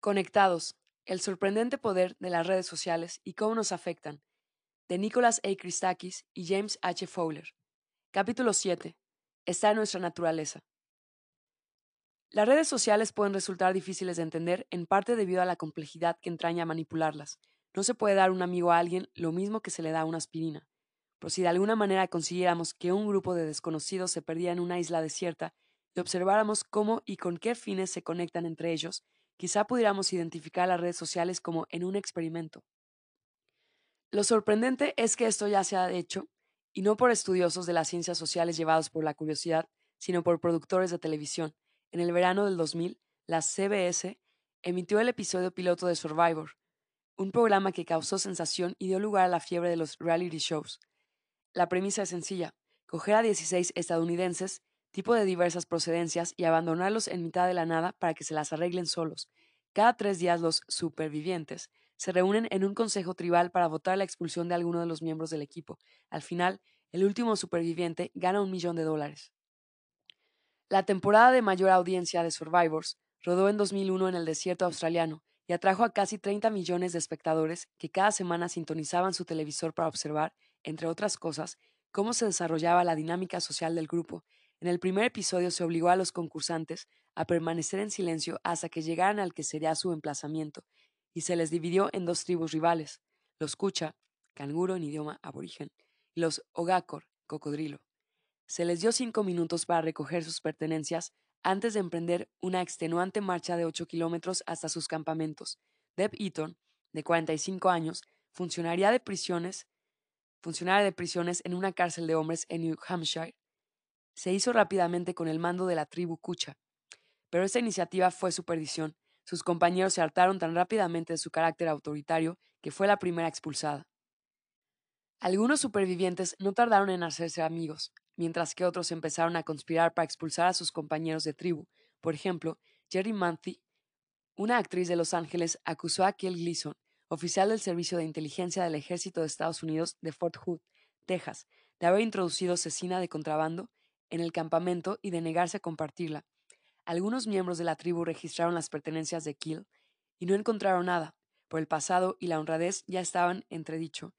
Conectados. El sorprendente poder de las redes sociales y cómo nos afectan. De Nicholas A. Christakis y James H. Fowler. Capítulo 7. Está en nuestra naturaleza. Las redes sociales pueden resultar difíciles de entender en parte debido a la complejidad que entraña manipularlas. No se puede dar un amigo a alguien lo mismo que se le da una aspirina. Pero si de alguna manera consiguiéramos que un grupo de desconocidos se perdiera en una isla desierta y observáramos cómo y con qué fines se conectan entre ellos, quizá pudiéramos identificar las redes sociales como en un experimento. Lo sorprendente es que esto ya se ha hecho, y no por estudiosos de las ciencias sociales llevados por la curiosidad, sino por productores de televisión. En el verano del 2000, la CBS emitió el episodio piloto de Survivor, un programa que causó sensación y dio lugar a la fiebre de los reality shows. La premisa es sencilla, coger a 16 estadounidenses tipo de diversas procedencias y abandonarlos en mitad de la nada para que se las arreglen solos. Cada tres días los supervivientes se reúnen en un consejo tribal para votar la expulsión de alguno de los miembros del equipo. Al final, el último superviviente gana un millón de dólares. La temporada de mayor audiencia de Survivors rodó en 2001 en el desierto australiano y atrajo a casi 30 millones de espectadores que cada semana sintonizaban su televisor para observar, entre otras cosas, cómo se desarrollaba la dinámica social del grupo en el primer episodio se obligó a los concursantes a permanecer en silencio hasta que llegaran al que sería su emplazamiento, y se les dividió en dos tribus rivales, los Kucha, canguro en idioma aborigen, y los Ogakor, cocodrilo. Se les dio cinco minutos para recoger sus pertenencias antes de emprender una extenuante marcha de ocho kilómetros hasta sus campamentos. Deb Eaton, de 45 años, funcionaria de prisiones, funcionaria de prisiones en una cárcel de hombres en New Hampshire, se hizo rápidamente con el mando de la tribu Kucha. Pero esta iniciativa fue su perdición. Sus compañeros se hartaron tan rápidamente de su carácter autoritario que fue la primera expulsada. Algunos supervivientes no tardaron en hacerse amigos, mientras que otros empezaron a conspirar para expulsar a sus compañeros de tribu. Por ejemplo, Jerry Manthe, una actriz de Los Ángeles, acusó a Kiel Gleason, oficial del Servicio de Inteligencia del Ejército de Estados Unidos de Fort Hood, Texas, de haber introducido cecina de contrabando en el campamento y de negarse a compartirla. Algunos miembros de la tribu registraron las pertenencias de Kill y no encontraron nada, por el pasado y la honradez ya estaban entredicho,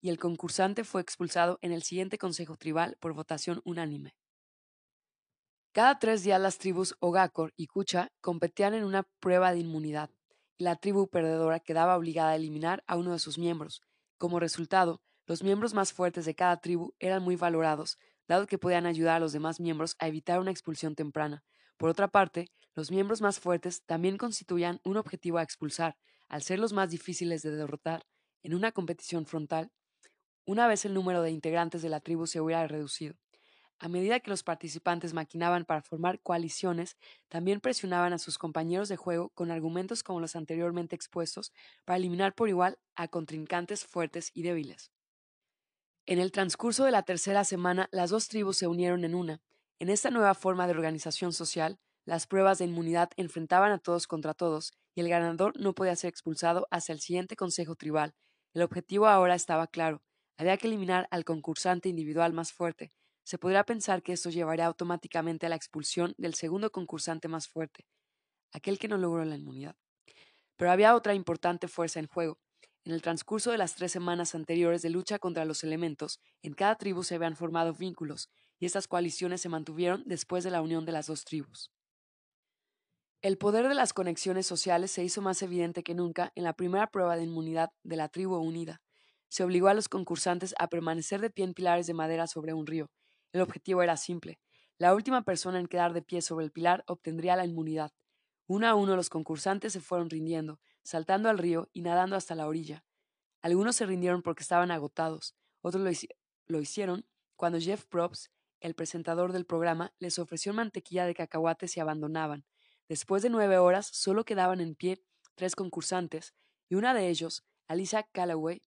y el concursante fue expulsado en el siguiente consejo tribal por votación unánime. Cada tres días las tribus Ogakor y Kucha competían en una prueba de inmunidad, y la tribu perdedora quedaba obligada a eliminar a uno de sus miembros. Como resultado, los miembros más fuertes de cada tribu eran muy valorados, dado que podían ayudar a los demás miembros a evitar una expulsión temprana. Por otra parte, los miembros más fuertes también constituían un objetivo a expulsar, al ser los más difíciles de derrotar en una competición frontal, una vez el número de integrantes de la tribu se hubiera reducido. A medida que los participantes maquinaban para formar coaliciones, también presionaban a sus compañeros de juego con argumentos como los anteriormente expuestos para eliminar por igual a contrincantes fuertes y débiles. En el transcurso de la tercera semana, las dos tribus se unieron en una. En esta nueva forma de organización social, las pruebas de inmunidad enfrentaban a todos contra todos, y el ganador no podía ser expulsado hacia el siguiente consejo tribal. El objetivo ahora estaba claro. Había que eliminar al concursante individual más fuerte. Se podría pensar que esto llevaría automáticamente a la expulsión del segundo concursante más fuerte, aquel que no logró la inmunidad. Pero había otra importante fuerza en juego, en el transcurso de las tres semanas anteriores de lucha contra los elementos, en cada tribu se habían formado vínculos, y estas coaliciones se mantuvieron después de la unión de las dos tribus. El poder de las conexiones sociales se hizo más evidente que nunca en la primera prueba de inmunidad de la tribu unida. Se obligó a los concursantes a permanecer de pie en pilares de madera sobre un río. El objetivo era simple. La última persona en quedar de pie sobre el pilar obtendría la inmunidad. Uno a uno los concursantes se fueron rindiendo, saltando al río y nadando hasta la orilla. Algunos se rindieron porque estaban agotados, otros lo, hicieron cuando Jeff Probst, el presentador del programa, les ofreció mantequilla de cacahuates y abandonaban. Después de nueve horas solo quedaban en pie tres concursantes, y una de ellos, Alisa Calloway,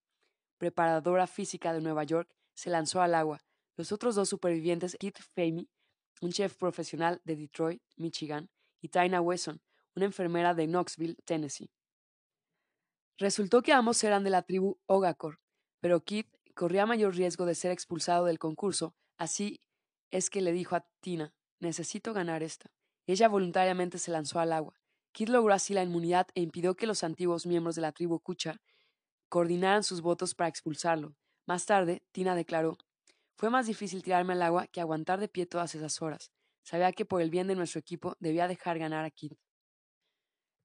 preparadora física de Nueva York, se lanzó al agua. Los otros dos supervivientes, Keith Famey, un chef profesional de Detroit, Michigan, y Tina Wesson, una enfermera de Knoxville, Tennessee. Resultó que ambos eran de la tribu Ogakor, pero Keith corría mayor riesgo de ser expulsado del concurso, así es que le dijo a Tina, necesito ganar esta. Ella voluntariamente se lanzó al agua. Kid logró así la inmunidad e impidió que los antiguos miembros de la tribu Kucha coordinaran sus votos para expulsarlo. Más tarde, Tina declaró, fue más difícil tirarme al agua que aguantar de pie todas esas horas. Sabía que por el bien de nuestro equipo debía dejar ganar a Kid.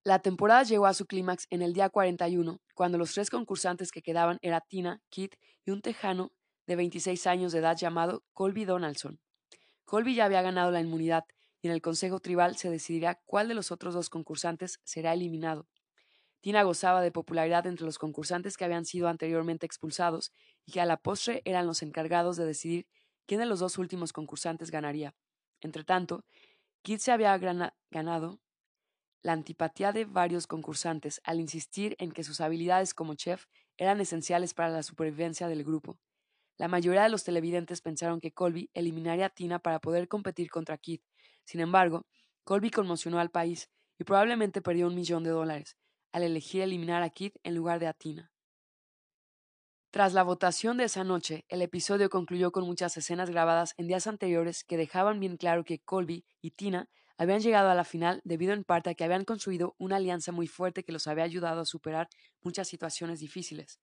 La temporada llegó a su clímax en el día 41, cuando los tres concursantes que quedaban eran Tina, Kid y un tejano de 26 años de edad llamado Colby Donaldson. Colby ya había ganado la inmunidad y en el Consejo Tribal se decidirá cuál de los otros dos concursantes será eliminado. Tina gozaba de popularidad entre los concursantes que habían sido anteriormente expulsados y que a la postre eran los encargados de decidir quién de los dos últimos concursantes ganaría. Entretanto, Kid se había ganado la antipatía de varios concursantes al insistir en que sus habilidades como chef eran esenciales para la supervivencia del grupo. La mayoría de los televidentes pensaron que Colby eliminaría a Tina para poder competir contra Kid. Sin embargo, Colby conmocionó al país y probablemente perdió un millón de dólares al elegir eliminar a Kid en lugar de a Tina. Tras la votación de esa noche, el episodio concluyó con muchas escenas grabadas en días anteriores que dejaban bien claro que Colby y Tina habían llegado a la final debido en parte a que habían construido una alianza muy fuerte que los había ayudado a superar muchas situaciones difíciles.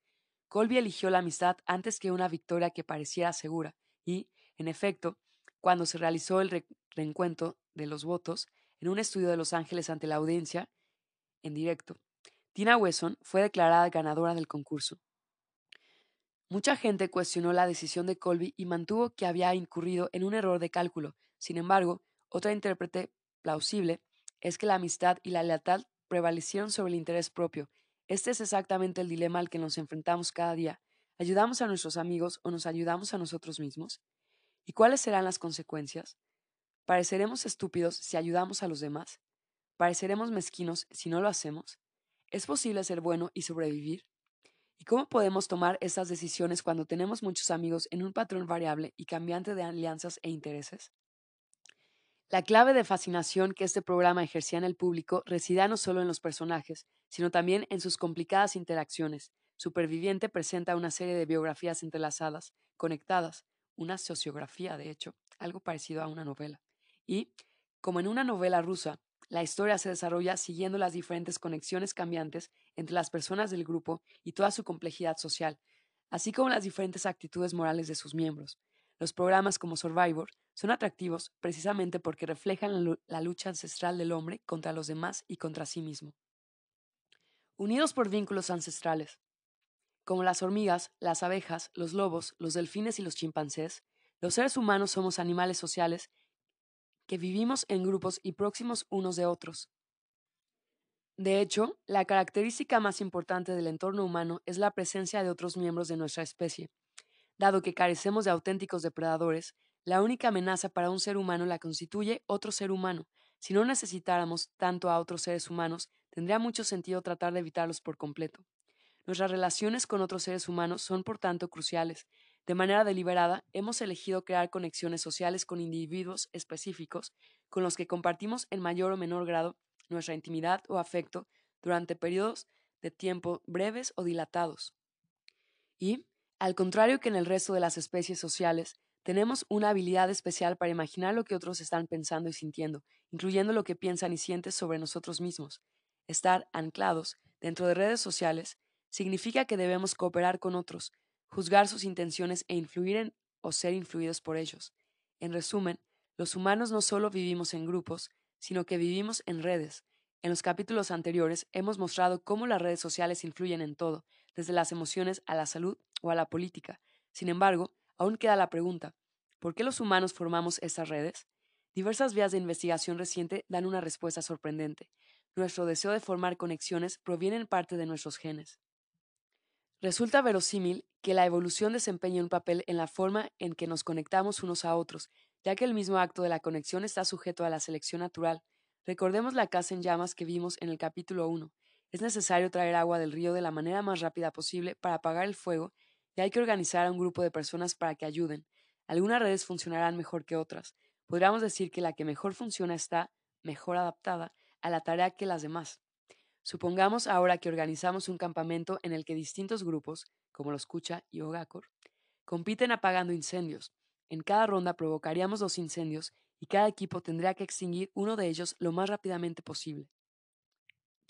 Colby eligió la amistad antes que una victoria que pareciera segura, y, en efecto, cuando se realizó el reencuentro de los votos en un estudio de Los Ángeles ante la audiencia, en directo, Tina Wesson fue declarada ganadora del concurso. Mucha gente cuestionó la decisión de Colby y mantuvo que había incurrido en un error de cálculo. Sin embargo, otra intérprete plausible es que la amistad y la lealtad prevalecieron sobre el interés propio. Este es exactamente el dilema al que nos enfrentamos cada día. ¿Ayudamos a nuestros amigos o nos ayudamos a nosotros mismos? ¿Y cuáles serán las consecuencias? ¿Pareceremos estúpidos si ayudamos a los demás? ¿Pareceremos mezquinos si no lo hacemos? ¿Es posible ser bueno y sobrevivir? ¿Y cómo podemos tomar estas decisiones cuando tenemos muchos amigos en un patrón variable y cambiante de alianzas e intereses? La clave de fascinación que este programa ejercía en el público residía no solo en los personajes, sino también en sus complicadas interacciones. Superviviente presenta una serie de biografías entrelazadas, conectadas, una sociografía, de hecho, algo parecido a una novela. Y, como en una novela rusa, la historia se desarrolla siguiendo las diferentes conexiones cambiantes entre las personas del grupo y toda su complejidad social, así como las diferentes actitudes morales de sus miembros. Los programas como Survivor son atractivos precisamente porque reflejan la lucha ancestral del hombre contra los demás y contra sí mismo. Unidos por vínculos ancestrales, como las hormigas, las abejas, los lobos, los delfines y los chimpancés, los seres humanos somos animales sociales que vivimos en grupos y próximos unos de otros. De hecho, la característica más importante del entorno humano es la presencia de otros miembros de nuestra especie, Dado que carecemos de auténticos depredadores, la única amenaza para un ser humano la constituye otro ser humano. Si no necesitáramos tanto a otros seres humanos, tendría mucho sentido tratar de evitarlos por completo. Nuestras relaciones con otros seres humanos son, por tanto, cruciales. De manera deliberada, hemos elegido crear conexiones sociales con individuos específicos con los que compartimos en mayor o menor grado nuestra intimidad o afecto durante periodos de tiempo breves o dilatados. Y, al contrario que en el resto de las especies sociales, tenemos una habilidad especial para imaginar lo que otros están pensando y sintiendo, incluyendo lo que piensan y sienten sobre nosotros mismos. Estar anclados dentro de redes sociales significa que debemos cooperar con otros, juzgar sus intenciones e influir en o ser influidos por ellos. En resumen, los humanos no solo vivimos en grupos, sino que vivimos en redes. En los capítulos anteriores hemos mostrado cómo las redes sociales influyen en todo, desde las emociones a la salud o a la política. Sin embargo, aún queda la pregunta, ¿por qué los humanos formamos estas redes? Diversas vías de investigación reciente dan una respuesta sorprendente. Nuestro deseo de formar conexiones proviene en parte de nuestros genes. Resulta verosímil que la evolución desempeñe un papel en la forma en que nos conectamos unos a otros, ya que el mismo acto de la conexión está sujeto a la selección natural. Recordemos la casa en llamas que vimos en el capítulo 1. Es necesario traer agua del río de la manera más rápida posible para apagar el fuego y hay que organizar a un grupo de personas para que ayuden. Algunas redes funcionarán mejor que otras. Podríamos decir que la que mejor funciona está mejor adaptada a la tarea que las demás. Supongamos ahora que organizamos un campamento en el que distintos grupos, como los Kucha y Ogakor, compiten apagando incendios. En cada ronda provocaríamos dos incendios y cada equipo tendría que extinguir uno de ellos lo más rápidamente posible.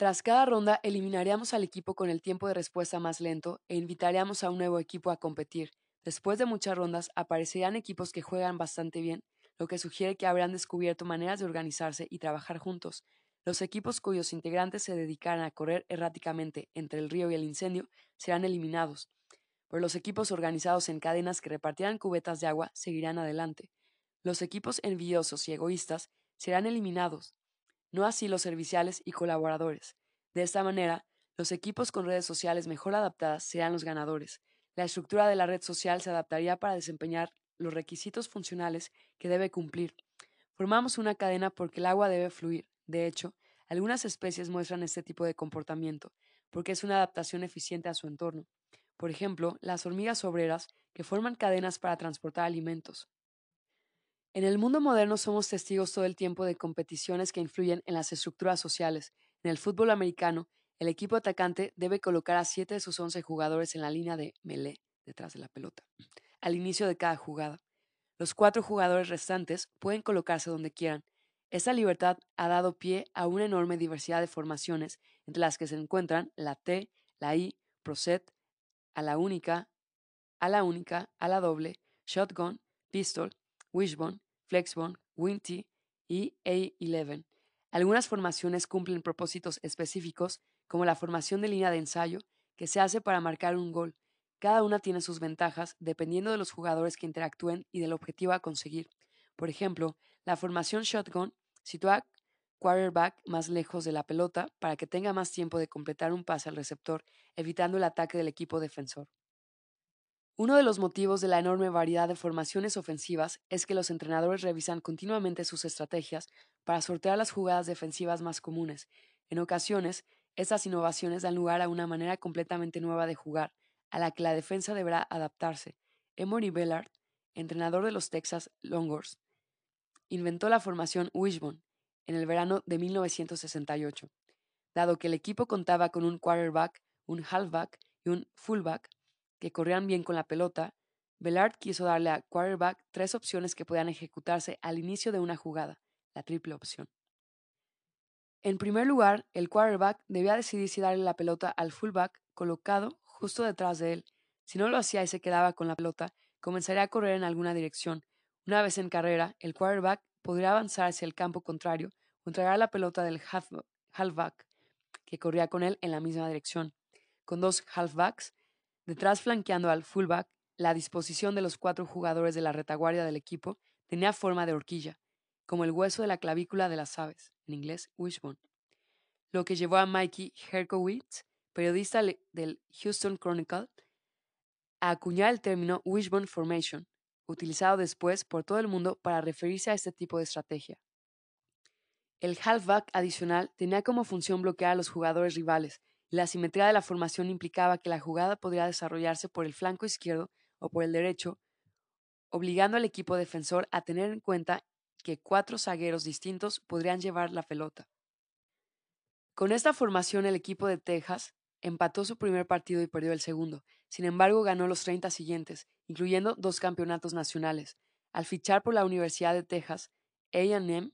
Tras cada ronda, eliminaríamos al equipo con el tiempo de respuesta más lento e invitaríamos a un nuevo equipo a competir. Después de muchas rondas, aparecerían equipos que juegan bastante bien, lo que sugiere que habrán descubierto maneras de organizarse y trabajar juntos. Los equipos cuyos integrantes se dedicaran a correr erráticamente entre el río y el incendio serán eliminados, pero los equipos organizados en cadenas que repartieran cubetas de agua seguirán adelante. Los equipos envidiosos y egoístas serán eliminados, no así los serviciales y colaboradores. De esta manera, los equipos con redes sociales mejor adaptadas serán los ganadores. La estructura de la red social se adaptaría para desempeñar los requisitos funcionales que debe cumplir. Formamos una cadena porque el agua debe fluir. De hecho, algunas especies muestran este tipo de comportamiento, porque es una adaptación eficiente a su entorno. Por ejemplo, las hormigas obreras, que forman cadenas para transportar alimentos. En el mundo moderno somos testigos todo el tiempo de competiciones que influyen en las estructuras sociales. En el fútbol americano, el equipo atacante debe colocar a siete de sus once jugadores en la línea de melee, detrás de la pelota, al inicio de cada jugada. Los cuatro jugadores restantes pueden colocarse donde quieran. Esta libertad ha dado pie a una enorme diversidad de formaciones, entre las que se encuentran la T, la I, Proset, a la única, a la única, a la doble, shotgun, pistol, Wishbone, Flexbone, Winty y A11. Algunas formaciones cumplen propósitos específicos, como la formación de línea de ensayo, que se hace para marcar un gol. Cada una tiene sus ventajas dependiendo de los jugadores que interactúen y del objetivo a conseguir. Por ejemplo, la formación shotgun sitúa quarterback más lejos de la pelota para que tenga más tiempo de completar un pase al receptor, evitando el ataque del equipo defensor. Uno de los motivos de la enorme variedad de formaciones ofensivas es que los entrenadores revisan continuamente sus estrategias para sortear las jugadas defensivas más comunes. En ocasiones, estas innovaciones dan lugar a una manera completamente nueva de jugar, a la que la defensa deberá adaptarse. Emory Bellard, entrenador de los Texas Longhorns, inventó la formación Wishbone en el verano de 1968. Dado que el equipo contaba con un quarterback, un halfback y un fullback, que corrían bien con la pelota, Bellard quiso darle a quarterback tres opciones que podían ejecutarse al inicio de una jugada, la triple opción. En primer lugar, el quarterback debía decidir si darle la pelota al fullback colocado justo detrás de él. Si no lo hacía y se quedaba con la pelota, comenzaría a correr en alguna dirección. Una vez en carrera, el quarterback podría avanzar hacia el campo contrario o entregar la pelota del halfback, que corría con él en la misma dirección. Con dos halfbacks, Detrás flanqueando al fullback, la disposición de los cuatro jugadores de la retaguardia del equipo tenía forma de horquilla, como el hueso de la clavícula de las aves, en inglés wishbone, lo que llevó a Mikey Herkowitz, periodista del Houston Chronicle, a acuñar el término wishbone formation, utilizado después por todo el mundo para referirse a este tipo de estrategia. El halfback adicional tenía como función bloquear a los jugadores rivales, la simetría de la formación implicaba que la jugada podría desarrollarse por el flanco izquierdo o por el derecho, obligando al equipo defensor a tener en cuenta que cuatro zagueros distintos podrían llevar la pelota. Con esta formación el equipo de Texas empató su primer partido y perdió el segundo. Sin embargo, ganó los 30 siguientes, incluyendo dos campeonatos nacionales. Al fichar por la Universidad de Texas, AM,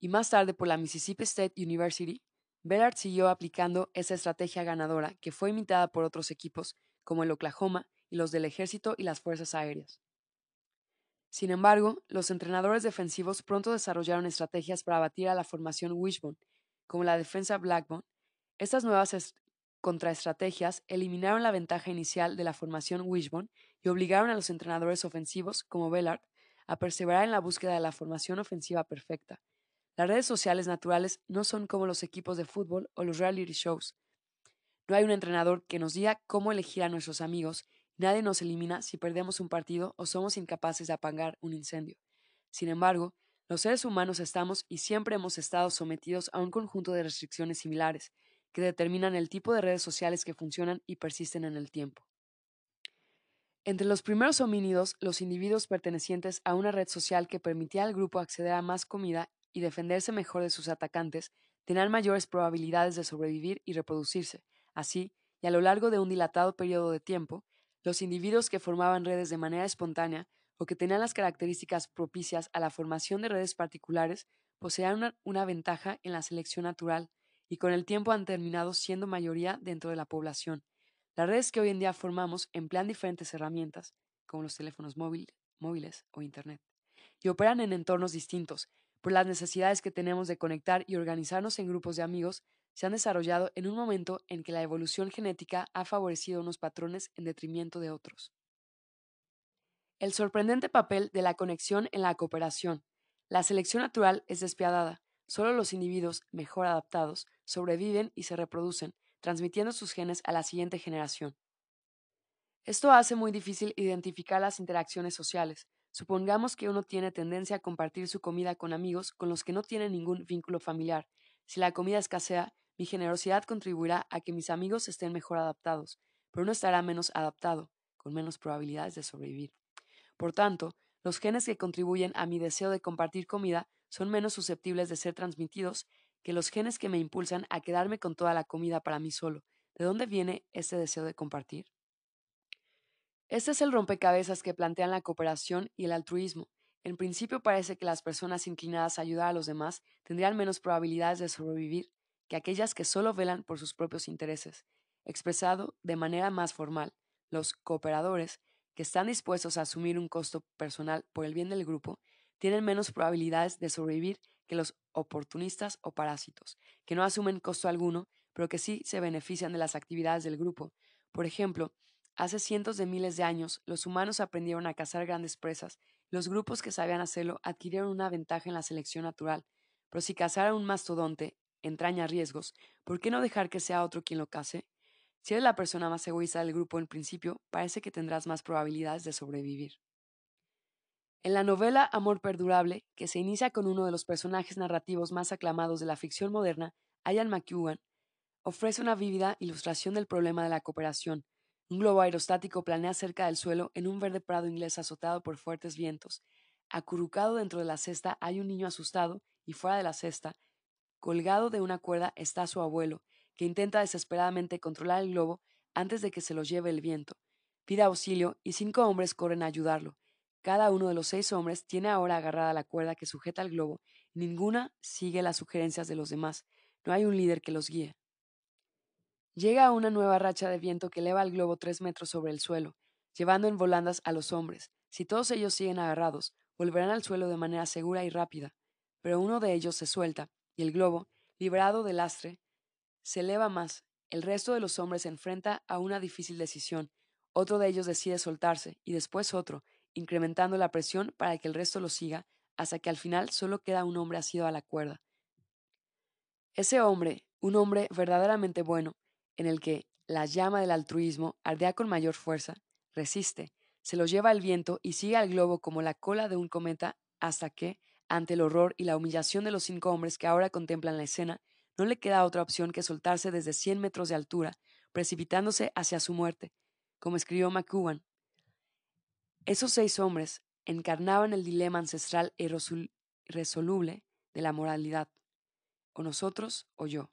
y más tarde por la Mississippi State University, Bellard siguió aplicando esa estrategia ganadora que fue imitada por otros equipos como el Oklahoma y los del Ejército y las Fuerzas Aéreas. Sin embargo, los entrenadores defensivos pronto desarrollaron estrategias para abatir a la formación Wishbone, como la defensa Blackbone. Estas nuevas contraestrategias eliminaron la ventaja inicial de la formación Wishbone y obligaron a los entrenadores ofensivos, como Bellard, a perseverar en la búsqueda de la formación ofensiva perfecta, las redes sociales naturales no son como los equipos de fútbol o los reality shows. No hay un entrenador que nos diga cómo elegir a nuestros amigos nadie nos elimina si perdemos un partido o somos incapaces de apagar un incendio. Sin embargo, los seres humanos estamos y siempre hemos estado sometidos a un conjunto de restricciones similares que determinan el tipo de redes sociales que funcionan y persisten en el tiempo. Entre los primeros homínidos, los individuos pertenecientes a una red social que permitía al grupo acceder a más comida y defenderse mejor de sus atacantes, tenían mayores probabilidades de sobrevivir y reproducirse. Así, y a lo largo de un dilatado periodo de tiempo, los individuos que formaban redes de manera espontánea o que tenían las características propicias a la formación de redes particulares poseían una, una ventaja en la selección natural y con el tiempo han terminado siendo mayoría dentro de la población. Las redes que hoy en día formamos emplean diferentes herramientas, como los teléfonos móviles o Internet, y operan en entornos distintos, por las necesidades que tenemos de conectar y organizarnos en grupos de amigos, se han desarrollado en un momento en que la evolución genética ha favorecido unos patrones en detrimento de otros. El sorprendente papel de la conexión en la cooperación. La selección natural es despiadada. Solo los individuos mejor adaptados sobreviven y se reproducen, transmitiendo sus genes a la siguiente generación. Esto hace muy difícil identificar las interacciones sociales, Supongamos que uno tiene tendencia a compartir su comida con amigos con los que no tiene ningún vínculo familiar. Si la comida escasea, mi generosidad contribuirá a que mis amigos estén mejor adaptados, pero uno estará menos adaptado, con menos probabilidades de sobrevivir. Por tanto, los genes que contribuyen a mi deseo de compartir comida son menos susceptibles de ser transmitidos que los genes que me impulsan a quedarme con toda la comida para mí solo. ¿De dónde viene ese deseo de compartir? Este es el rompecabezas que plantean la cooperación y el altruismo. En principio parece que las personas inclinadas a ayudar a los demás tendrían menos probabilidades de sobrevivir que aquellas que solo velan por sus propios intereses. Expresado de manera más formal, los cooperadores, que están dispuestos a asumir un costo personal por el bien del grupo, tienen menos probabilidades de sobrevivir que los oportunistas o parásitos, que no asumen costo alguno, pero que sí se benefician de las actividades del grupo. Por ejemplo, Hace cientos de miles de años, los humanos aprendieron a cazar grandes presas, los grupos que sabían hacerlo adquirieron una ventaja en la selección natural. Pero si cazar a un mastodonte entraña riesgos, ¿por qué no dejar que sea otro quien lo case? Si eres la persona más egoísta del grupo en principio, parece que tendrás más probabilidades de sobrevivir. En la novela Amor Perdurable, que se inicia con uno de los personajes narrativos más aclamados de la ficción moderna, Ian McEwan, ofrece una vívida ilustración del problema de la cooperación, un globo aerostático planea cerca del suelo en un verde prado inglés azotado por fuertes vientos. Acurrucado dentro de la cesta hay un niño asustado y fuera de la cesta, colgado de una cuerda, está su abuelo, que intenta desesperadamente controlar el globo antes de que se lo lleve el viento. Pide auxilio y cinco hombres corren a ayudarlo. Cada uno de los seis hombres tiene ahora agarrada la cuerda que sujeta el globo. Ninguna sigue las sugerencias de los demás. No hay un líder que los guíe. Llega una nueva racha de viento que eleva el globo tres metros sobre el suelo, llevando en volandas a los hombres. Si todos ellos siguen agarrados, volverán al suelo de manera segura y rápida. Pero uno de ellos se suelta, y el globo, liberado del lastre, se eleva más. El resto de los hombres se enfrenta a una difícil decisión. Otro de ellos decide soltarse, y después otro, incrementando la presión para que el resto lo siga, hasta que al final solo queda un hombre asido a la cuerda. Ese hombre, un hombre verdaderamente bueno, en el que la llama del altruismo ardea con mayor fuerza, resiste, se lo lleva el viento y sigue al globo como la cola de un cometa hasta que, ante el horror y la humillación de los cinco hombres que ahora contemplan la escena, no le queda otra opción que soltarse desde cien metros de altura, precipitándose hacia su muerte, como escribió McEwan. Esos seis hombres encarnaban el dilema ancestral irresoluble de la moralidad, o nosotros o yo.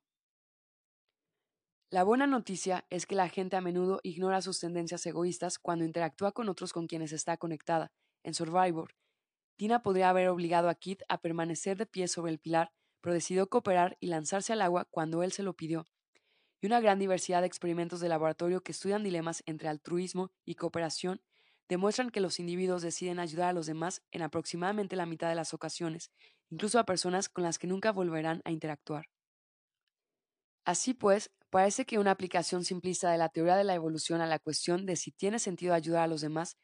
La buena noticia es que la gente a menudo ignora sus tendencias egoístas cuando interactúa con otros con quienes está conectada. En Survivor, Tina podría haber obligado a Kit a permanecer de pie sobre el pilar, pero decidió cooperar y lanzarse al agua cuando él se lo pidió. Y una gran diversidad de experimentos de laboratorio que estudian dilemas entre altruismo y cooperación demuestran que los individuos deciden ayudar a los demás en aproximadamente la mitad de las ocasiones, incluso a personas con las que nunca volverán a interactuar. Así pues, parece que una aplicación simplista de la teoría de la evolución a la cuestión de si tiene sentido ayudar a los demás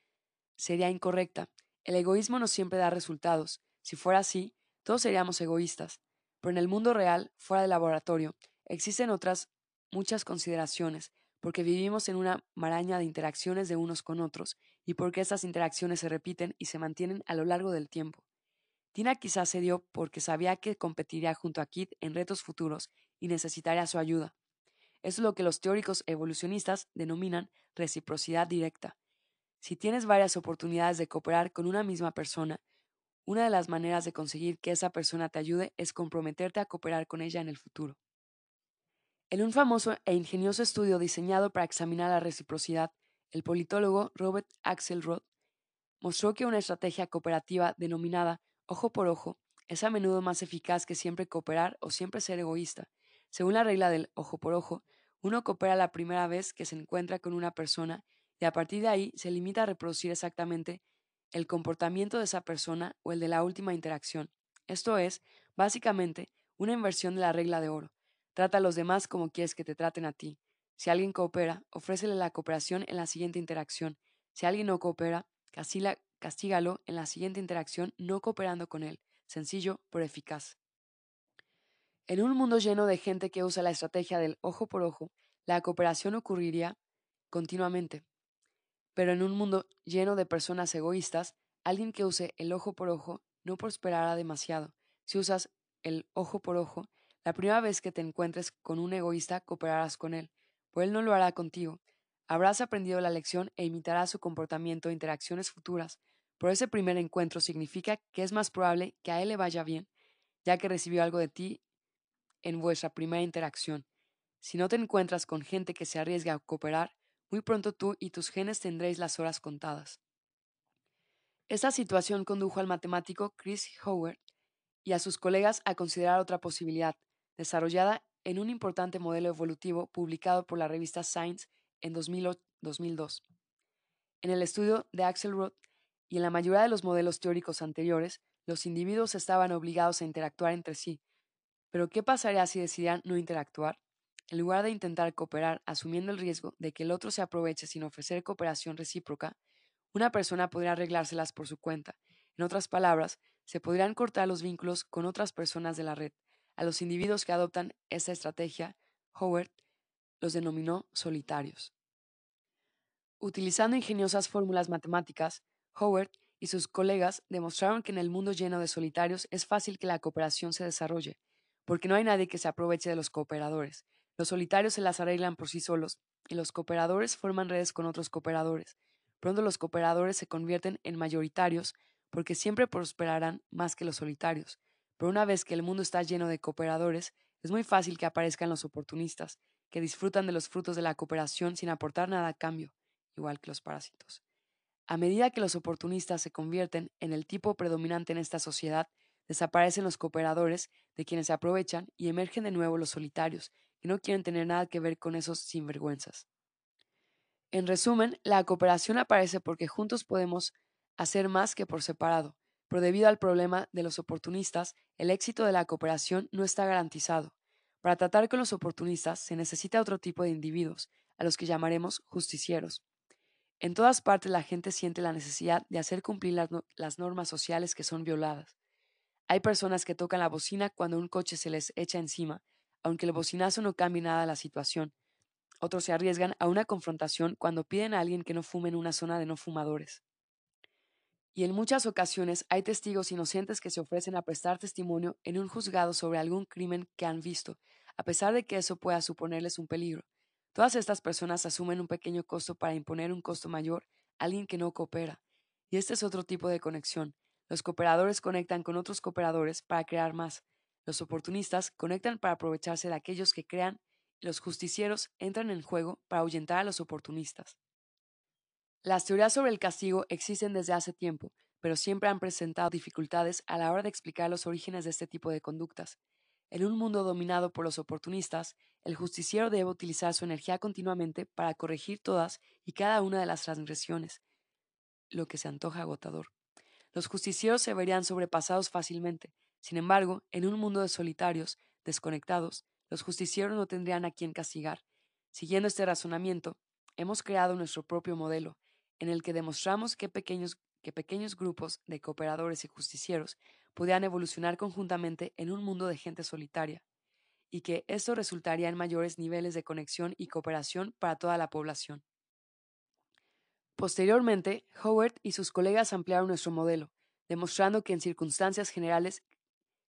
sería incorrecta. El egoísmo no siempre da resultados. Si fuera así, todos seríamos egoístas. Pero en el mundo real, fuera del laboratorio, existen otras muchas consideraciones, porque vivimos en una maraña de interacciones de unos con otros, y porque estas interacciones se repiten y se mantienen a lo largo del tiempo. Tina quizás se dio porque sabía que competiría junto a Kit en retos futuros y necesitaría su ayuda. Eso es lo que los teóricos evolucionistas denominan reciprocidad directa. Si tienes varias oportunidades de cooperar con una misma persona, una de las maneras de conseguir que esa persona te ayude es comprometerte a cooperar con ella en el futuro. En un famoso e ingenioso estudio diseñado para examinar la reciprocidad, el politólogo Robert Axelrod mostró que una estrategia cooperativa denominada ojo por ojo es a menudo más eficaz que siempre cooperar o siempre ser egoísta. Según la regla del ojo por ojo, uno coopera la primera vez que se encuentra con una persona y a partir de ahí se limita a reproducir exactamente el comportamiento de esa persona o el de la última interacción. Esto es, básicamente, una inversión de la regla de oro. Trata a los demás como quieres que te traten a ti. Si alguien coopera, ofrécele la cooperación en la siguiente interacción. Si alguien no coopera, castígalo en la siguiente interacción no cooperando con él. Sencillo, pero eficaz. En un mundo lleno de gente que usa la estrategia del ojo por ojo, la cooperación ocurriría continuamente. Pero en un mundo lleno de personas egoístas, alguien que use el ojo por ojo no prosperará demasiado. Si usas el ojo por ojo, la primera vez que te encuentres con un egoísta cooperarás con él, pero él no lo hará contigo. Habrás aprendido la lección e imitarás su comportamiento e interacciones futuras, pero ese primer encuentro significa que es más probable que a él le vaya bien, ya que recibió algo de ti en vuestra primera interacción. Si no te encuentras con gente que se arriesga a cooperar, muy pronto tú y tus genes tendréis las horas contadas. Esta situación condujo al matemático Chris Howard y a sus colegas a considerar otra posibilidad, desarrollada en un importante modelo evolutivo publicado por la revista Science en 2002. En el estudio de Axelrod y en la mayoría de los modelos teóricos anteriores, los individuos estaban obligados a interactuar entre sí. Pero ¿qué pasaría si decidieran no interactuar? En lugar de intentar cooperar asumiendo el riesgo de que el otro se aproveche sin ofrecer cooperación recíproca, una persona podría arreglárselas por su cuenta. En otras palabras, se podrían cortar los vínculos con otras personas de la red. A los individuos que adoptan esta estrategia, Howard los denominó solitarios. Utilizando ingeniosas fórmulas matemáticas, Howard y sus colegas demostraron que en el mundo lleno de solitarios es fácil que la cooperación se desarrolle, porque no hay nadie que se aproveche de los cooperadores. Los solitarios se las arreglan por sí solos, y los cooperadores forman redes con otros cooperadores. Pronto los cooperadores se convierten en mayoritarios porque siempre prosperarán más que los solitarios. Pero una vez que el mundo está lleno de cooperadores, es muy fácil que aparezcan los oportunistas, que disfrutan de los frutos de la cooperación sin aportar nada a cambio, igual que los parásitos. A medida que los oportunistas se convierten en el tipo predominante en esta sociedad, desaparecen los cooperadores de quienes se aprovechan y emergen de nuevo los solitarios, que no quieren tener nada que ver con esos sinvergüenzas. En resumen, la cooperación aparece porque juntos podemos hacer más que por separado, pero debido al problema de los oportunistas, el éxito de la cooperación no está garantizado. Para tratar con los oportunistas se necesita otro tipo de individuos, a los que llamaremos justicieros. En todas partes la gente siente la necesidad de hacer cumplir las, normas sociales que son violadas. Hay personas que tocan la bocina cuando un coche se les echa encima, aunque el bocinazo no cambie nada la situación. Otros se arriesgan a una confrontación cuando piden a alguien que no fume en una zona de no fumadores. Y en muchas ocasiones hay testigos inocentes que se ofrecen a prestar testimonio en un juzgado sobre algún crimen que han visto, a pesar de que eso pueda suponerles un peligro. Todas estas personas asumen un pequeño costo para imponer un costo mayor a alguien que no coopera. Y este es otro tipo de conexión. Los cooperadores conectan con otros cooperadores para crear más. Los oportunistas conectan para aprovecharse de aquellos que crean y los justicieros entran en juego para ahuyentar a los oportunistas. Las teorías sobre el castigo existen desde hace tiempo, pero siempre han presentado dificultades a la hora de explicar los orígenes de este tipo de conductas. En un mundo dominado por los oportunistas, el justiciero debe utilizar su energía continuamente para corregir todas y cada una de las transgresiones, lo que se antoja agotador. Los justicieros se verían sobrepasados fácilmente, sin embargo, en un mundo de solitarios, desconectados, los justicieros no tendrían a quien castigar. Siguiendo este razonamiento, hemos creado nuestro propio modelo, en el que demostramos que pequeños, que pequeños grupos de cooperadores y justicieros podían evolucionar conjuntamente en un mundo de gente solitaria, y que esto resultaría en mayores niveles de conexión y cooperación para toda la población. Posteriormente, Howard y sus colegas ampliaron nuestro modelo, demostrando que en circunstancias generales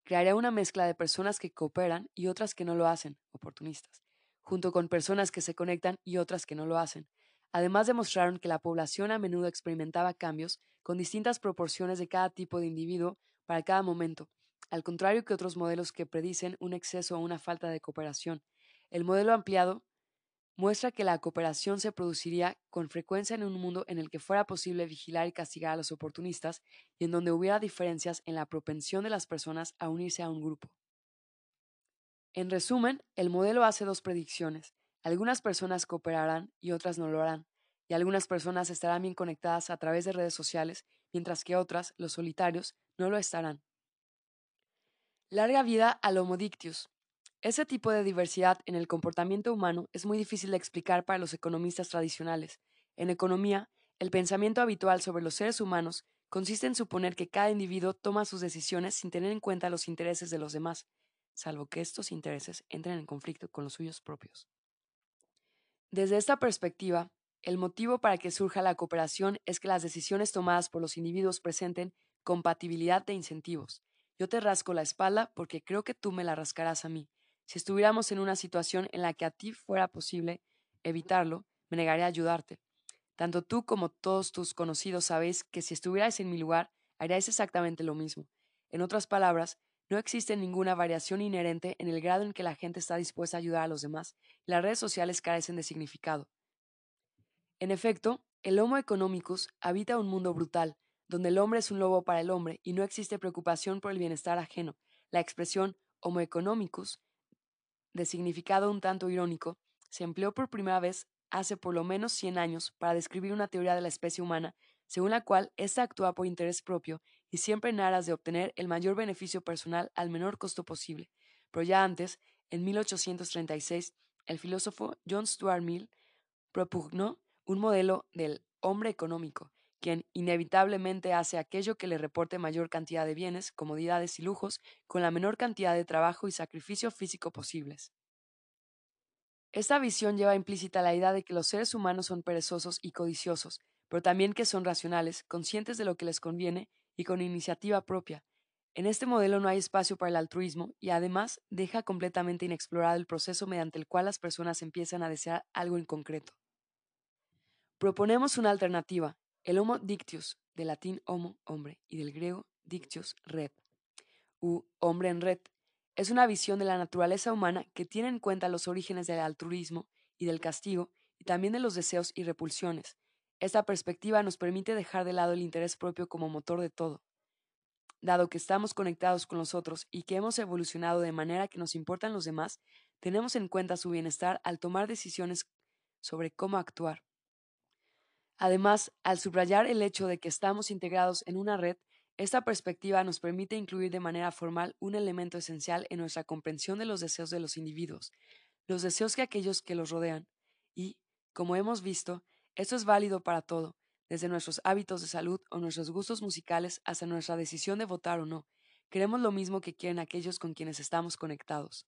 Crearía una mezcla de personas que cooperan y otras que no lo hacen, oportunistas, junto con personas que se conectan y otras que no lo hacen. Además demostraron que la población a menudo experimentaba cambios con distintas proporciones de cada tipo de individuo para cada momento, al contrario que otros modelos que predicen un exceso o una falta de cooperación. El modelo ampliado muestra que la cooperación se produciría con frecuencia en un mundo en el que fuera posible vigilar y castigar a los oportunistas y en donde hubiera diferencias en la propensión de las personas a unirse a un grupo. En resumen, el modelo hace dos predicciones. Algunas personas cooperarán y otras no lo harán, y algunas personas estarán bien conectadas a través de redes sociales, mientras que otras, los solitarios, no lo estarán. Larga vida al Homo dictius. Ese tipo de diversidad en el comportamiento humano es muy difícil de explicar para los economistas tradicionales. En economía, el pensamiento habitual sobre los seres humanos consiste en suponer que cada individuo toma sus decisiones sin tener en cuenta los intereses de los demás, salvo que estos intereses entren en conflicto con los suyos propios. Desde esta perspectiva, el motivo para que surja la cooperación es que las decisiones tomadas por los individuos presenten compatibilidad de incentivos. Yo te rasco la espalda porque creo que tú me la rascarás a mí. Si estuviéramos en una situación en la que a ti fuera posible evitarlo, me negaré a ayudarte. Tanto tú como todos tus conocidos sabéis que si estuvierais en mi lugar, haríais exactamente lo mismo. En otras palabras, no existe ninguna variación inherente en el grado en que la gente está dispuesta a ayudar a los demás, y las redes sociales carecen de significado. En efecto, el Homo economicus habita un mundo brutal, donde el hombre es un lobo para el hombre y no existe preocupación por el bienestar ajeno. La expresión Homo economicus, de significado un tanto irónico, se empleó por primera vez hace por lo menos 100 años para describir una teoría de la especie humana, según la cual ésta actúa por interés propio y siempre en aras de obtener el mayor beneficio personal al menor costo posible. Pero ya antes, en 1836, el filósofo John Stuart Mill propugnó un modelo del hombre económico, quien inevitablemente hace aquello que le reporte mayor cantidad de bienes, comodidades y lujos con la menor cantidad de trabajo y sacrificio físico posibles. Esta visión lleva implícita la idea de que los seres humanos son perezosos y codiciosos, pero también que son racionales, conscientes de lo que les conviene y con iniciativa propia. En este modelo no hay espacio para el altruismo y además deja completamente inexplorado el proceso mediante el cual las personas empiezan a desear algo en concreto. Proponemos una alternativa, el Homo dictius, del latín homo, hombre, y del griego dictius, red, u hombre en red, es una visión de la naturaleza humana que tiene en cuenta los orígenes del altruismo y del castigo y también de los deseos y repulsiones. Esta perspectiva nos permite dejar de lado el interés propio como motor de todo. Dado que estamos conectados con los otros y que hemos evolucionado de manera que nos importan los demás, tenemos en cuenta su bienestar al tomar decisiones sobre cómo actuar. Además, al subrayar el hecho de que estamos integrados en una red, esta perspectiva nos permite incluir de manera formal un elemento esencial en nuestra comprensión de los deseos de los individuos, los deseos que aquellos que los rodean, y, como hemos visto, esto es válido para todo, desde nuestros hábitos de salud o nuestros gustos musicales hasta nuestra decisión de votar o no. Queremos lo mismo que quieren aquellos con quienes estamos conectados.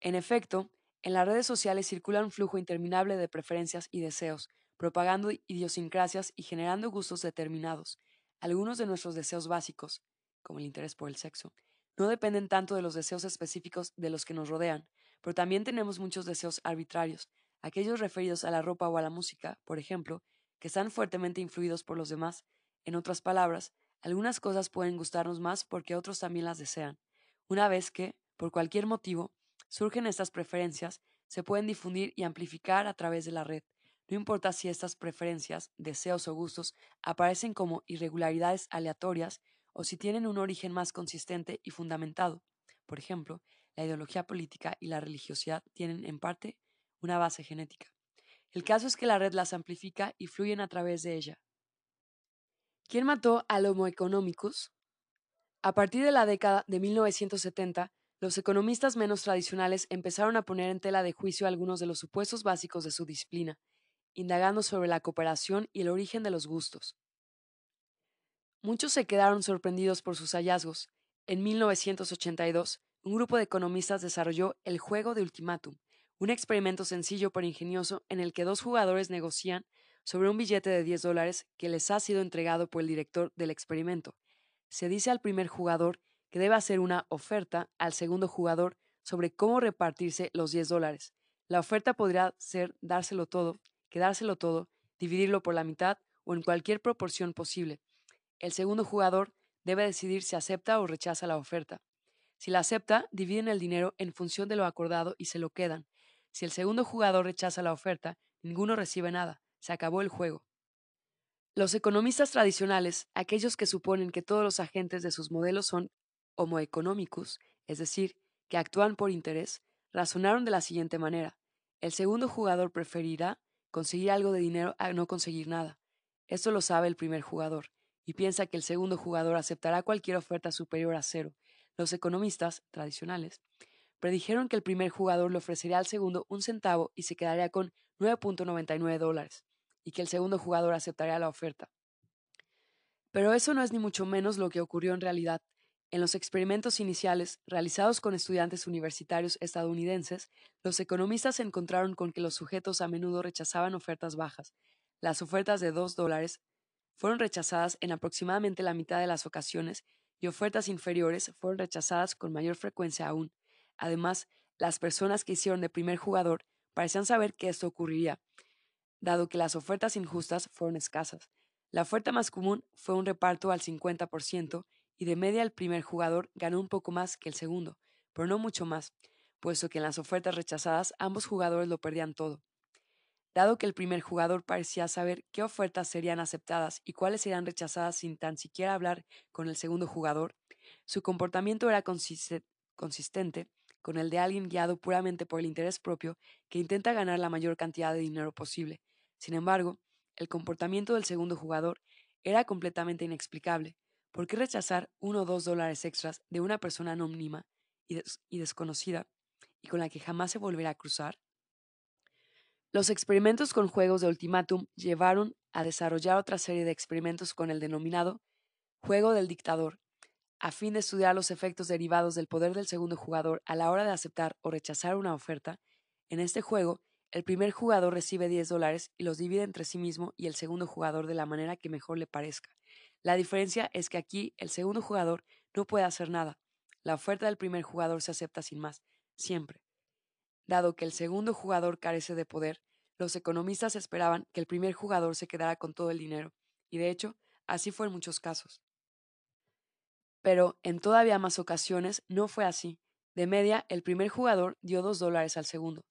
En efecto, en las redes sociales circula un flujo interminable de preferencias y deseos, propagando idiosincrasias y generando gustos determinados, algunos de nuestros deseos básicos, como el interés por el sexo, no dependen tanto de los deseos específicos de los que nos rodean, pero también tenemos muchos deseos arbitrarios, aquellos referidos a la ropa o a la música, por ejemplo, que están fuertemente influidos por los demás. En otras palabras, algunas cosas pueden gustarnos más porque otros también las desean. Una vez que, por cualquier motivo, surgen estas preferencias, se pueden difundir y amplificar a través de la red, no importa si estas preferencias, deseos o gustos aparecen como irregularidades aleatorias o si tienen un origen más consistente y fundamentado. Por ejemplo, la ideología política y la religiosidad tienen en parte una base genética. El caso es que la red las amplifica y fluyen a través de ella. ¿Quién mató al Homo economicus? A partir de la década de 1970, los economistas menos tradicionales empezaron a poner en tela de juicio algunos de los supuestos básicos de su disciplina, indagando sobre la cooperación y el origen de los gustos. Muchos se quedaron sorprendidos por sus hallazgos. En 1982, un grupo de economistas desarrolló el juego de ultimátum, un experimento sencillo pero ingenioso en el que dos jugadores negocian sobre un billete de 10 dólares que les ha sido entregado por el director del experimento. Se dice al primer jugador que debe hacer una oferta al segundo jugador sobre cómo repartirse los 10 dólares. La oferta podría ser dárselo todo quedárselo todo, dividirlo por la mitad o en cualquier proporción posible. El segundo jugador debe decidir si acepta o rechaza la oferta. Si la acepta, dividen el dinero en función de lo acordado y se lo quedan. Si el segundo jugador rechaza la oferta, ninguno recibe nada. Se acabó el juego. Los economistas tradicionales, aquellos que suponen que todos los agentes de sus modelos son homo economicus, es decir, que actúan por interés, razonaron de la siguiente manera. El segundo jugador preferirá conseguir algo de dinero a no conseguir nada. Esto lo sabe el primer jugador, y piensa que el segundo jugador aceptará cualquier oferta superior a cero. Los economistas tradicionales predijeron que el primer jugador le ofrecería al segundo un centavo y se quedaría con 9.99 dólares, y que el segundo jugador aceptaría la oferta. Pero eso no es ni mucho menos lo que ocurrió en realidad. En los experimentos iniciales, realizados con estudiantes universitarios estadounidenses, los economistas encontraron con que los sujetos a menudo rechazaban ofertas bajas. Las ofertas de 2 dólares fueron rechazadas en aproximadamente la mitad de las ocasiones y ofertas inferiores fueron rechazadas con mayor frecuencia aún. Además, las personas que hicieron de primer jugador parecían saber que esto ocurriría, dado que las ofertas injustas fueron escasas. La oferta más común fue un reparto al 50% y de media el primer jugador ganó un poco más que el segundo, pero no mucho más, puesto que en las ofertas rechazadas ambos jugadores lo perdían todo. Dado que el primer jugador parecía saber qué ofertas serían aceptadas y cuáles serían rechazadas sin tan siquiera hablar con el segundo jugador, su comportamiento era consistente con el de alguien guiado puramente por el interés propio que intenta ganar la mayor cantidad de dinero posible. Sin embargo, el comportamiento del segundo jugador era completamente inexplicable. ¿Por qué rechazar uno o dos dólares extras de una persona anónima y, y desconocida y con la que jamás se volverá a cruzar? Los experimentos con juegos de ultimátum llevaron a desarrollar otra serie de experimentos con el denominado juego del dictador, a fin de estudiar los efectos derivados del poder del segundo jugador a la hora de aceptar o rechazar una oferta. En este juego, el primer jugador recibe 10 dólares y los divide entre sí mismo y el segundo jugador de la manera que mejor le parezca. La diferencia es que aquí el segundo jugador no puede hacer nada. La oferta del primer jugador se acepta sin más, siempre. Dado que el segundo jugador carece de poder, los economistas esperaban que el primer jugador se quedara con todo el dinero, y de hecho, así fue en muchos casos. Pero en todavía más ocasiones no fue así. De media, el primer jugador dio dos dólares al segundo,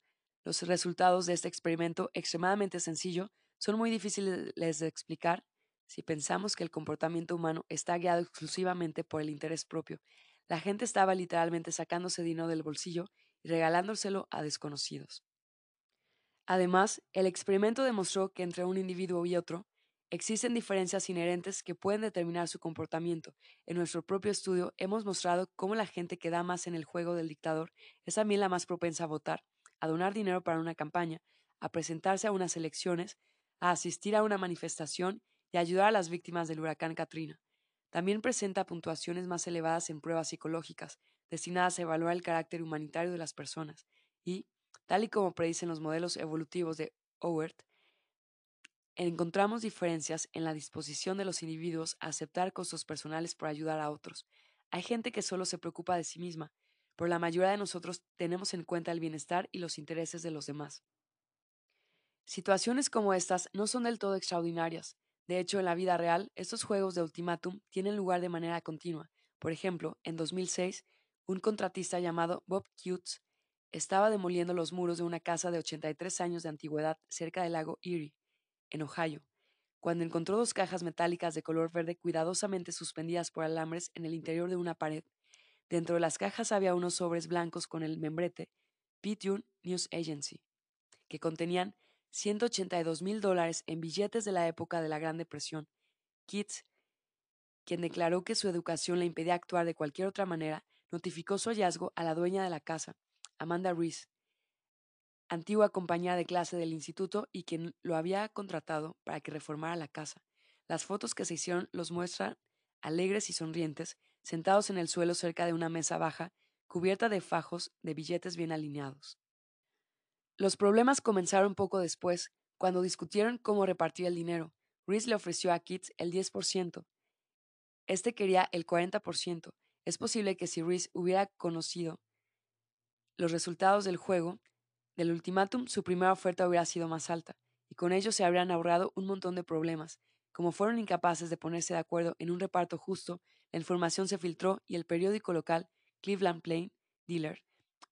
los resultados de este experimento extremadamente sencillo son muy difíciles de explicar si pensamos que el comportamiento humano está guiado exclusivamente por el interés propio. La gente estaba literalmente sacándose dinero del bolsillo y regalándoselo a desconocidos. Además, el experimento demostró que entre un individuo y otro existen diferencias inherentes que pueden determinar su comportamiento. En nuestro propio estudio hemos mostrado cómo la gente que da más en el juego del dictador es también la más propensa a votar, a donar dinero para una campaña, a presentarse a unas elecciones, a asistir a una manifestación y a ayudar a las víctimas del huracán Katrina. También presenta puntuaciones más elevadas en pruebas psicológicas, destinadas a evaluar el carácter humanitario de las personas, y, tal y como predicen los modelos evolutivos de Howard, encontramos diferencias en la disposición de los individuos a aceptar costos personales por ayudar a otros. Hay gente que solo se preocupa de sí misma, pero la mayoría de nosotros tenemos en cuenta el bienestar y los intereses de los demás. Situaciones como estas no son del todo extraordinarias. De hecho, en la vida real, estos juegos de ultimátum tienen lugar de manera continua. Por ejemplo, en 2006, un contratista llamado Bob Cutes estaba demoliendo los muros de una casa de 83 años de antigüedad cerca del lago Erie, en Ohio, cuando encontró dos cajas metálicas de color verde cuidadosamente suspendidas por alambres en el interior de una pared. Dentro de las cajas había unos sobres blancos con el membrete Pitune News Agency, que contenían 182 mil dólares en billetes de la época de la Gran Depresión. Keats, quien declaró que su educación le impedía actuar de cualquier otra manera, notificó su hallazgo a la dueña de la casa, Amanda Reese, antigua compañera de clase del instituto y quien lo había contratado para que reformara la casa. Las fotos que se hicieron los muestran alegres y sonrientes, sentados en el suelo cerca de una mesa baja, cubierta de fajos de billetes bien alineados. Los problemas comenzaron poco después, cuando discutieron cómo repartir el dinero. Reese le ofreció a Kitts el 10%. Este quería el 40%. Es posible que si Reese hubiera conocido los resultados del juego, del ultimátum, su primera oferta hubiera sido más alta, y con ello se habrían ahorrado un montón de problemas. Como fueron incapaces de ponerse de acuerdo en un reparto justo, la información se filtró y el periódico local, Cleveland Plain Dealer,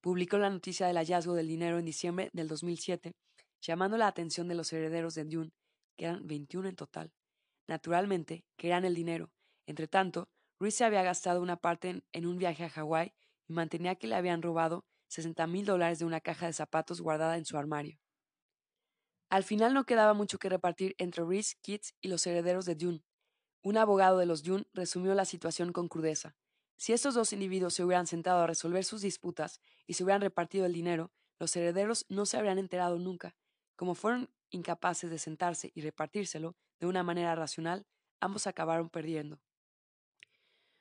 publicó la noticia del hallazgo del dinero en diciembre del 2007, llamando la atención de los herederos de Dune, que eran 21 en total. Naturalmente, querían el dinero. Entre tanto, Ruiz se había gastado una parte en, un viaje a Hawái y mantenía que le habían robado 60 mil dólares de una caja de zapatos guardada en su armario. Al final no quedaba mucho que repartir entre Reese, Kitts y los herederos de Dune. Un abogado de los Dune resumió la situación con crudeza. Si estos dos individuos se hubieran sentado a resolver sus disputas y se hubieran repartido el dinero, los herederos no se habrían enterado nunca. Como fueron incapaces de sentarse y repartírselo de una manera racional, ambos acabaron perdiendo.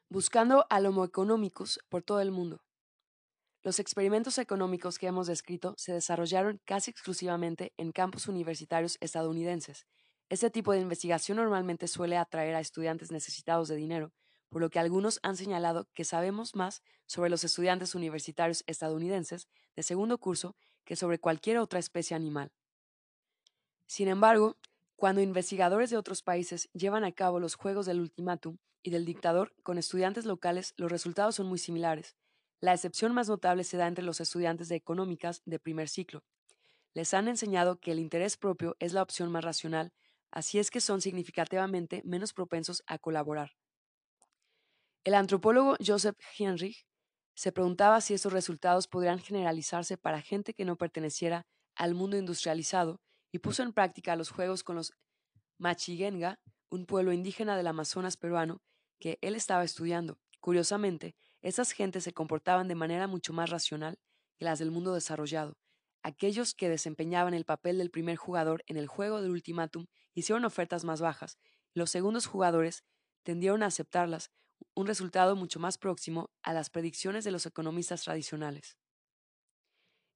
Buscando al Homo economicus por todo el mundo. Los experimentos económicos que hemos descrito se desarrollaron casi exclusivamente en campus universitarios estadounidenses. Este tipo de investigación normalmente suele atraer a estudiantes necesitados de dinero, por lo que algunos han señalado que sabemos más sobre los estudiantes universitarios estadounidenses de segundo curso que sobre cualquier otra especie animal. Sin embargo, cuando investigadores de otros países llevan a cabo los juegos del ultimátum y del dictador con estudiantes locales, los resultados son muy similares. La excepción más notable se da entre los estudiantes de económicas de primer ciclo. Les han enseñado que el interés propio es la opción más racional, así es que son significativamente menos propensos a colaborar. El antropólogo Joseph Henrich se preguntaba si estos resultados podrían generalizarse para gente que no perteneciera al mundo industrializado y puso en práctica los juegos con los Machigenga, un pueblo indígena del Amazonas peruano que él estaba estudiando. Curiosamente, esas gentes se comportaban de manera mucho más racional que las del mundo desarrollado. Aquellos que desempeñaban el papel del primer jugador en el juego del ultimátum hicieron ofertas más bajas, los segundos jugadores tendieron a aceptarlas un resultado mucho más próximo a las predicciones de los economistas tradicionales.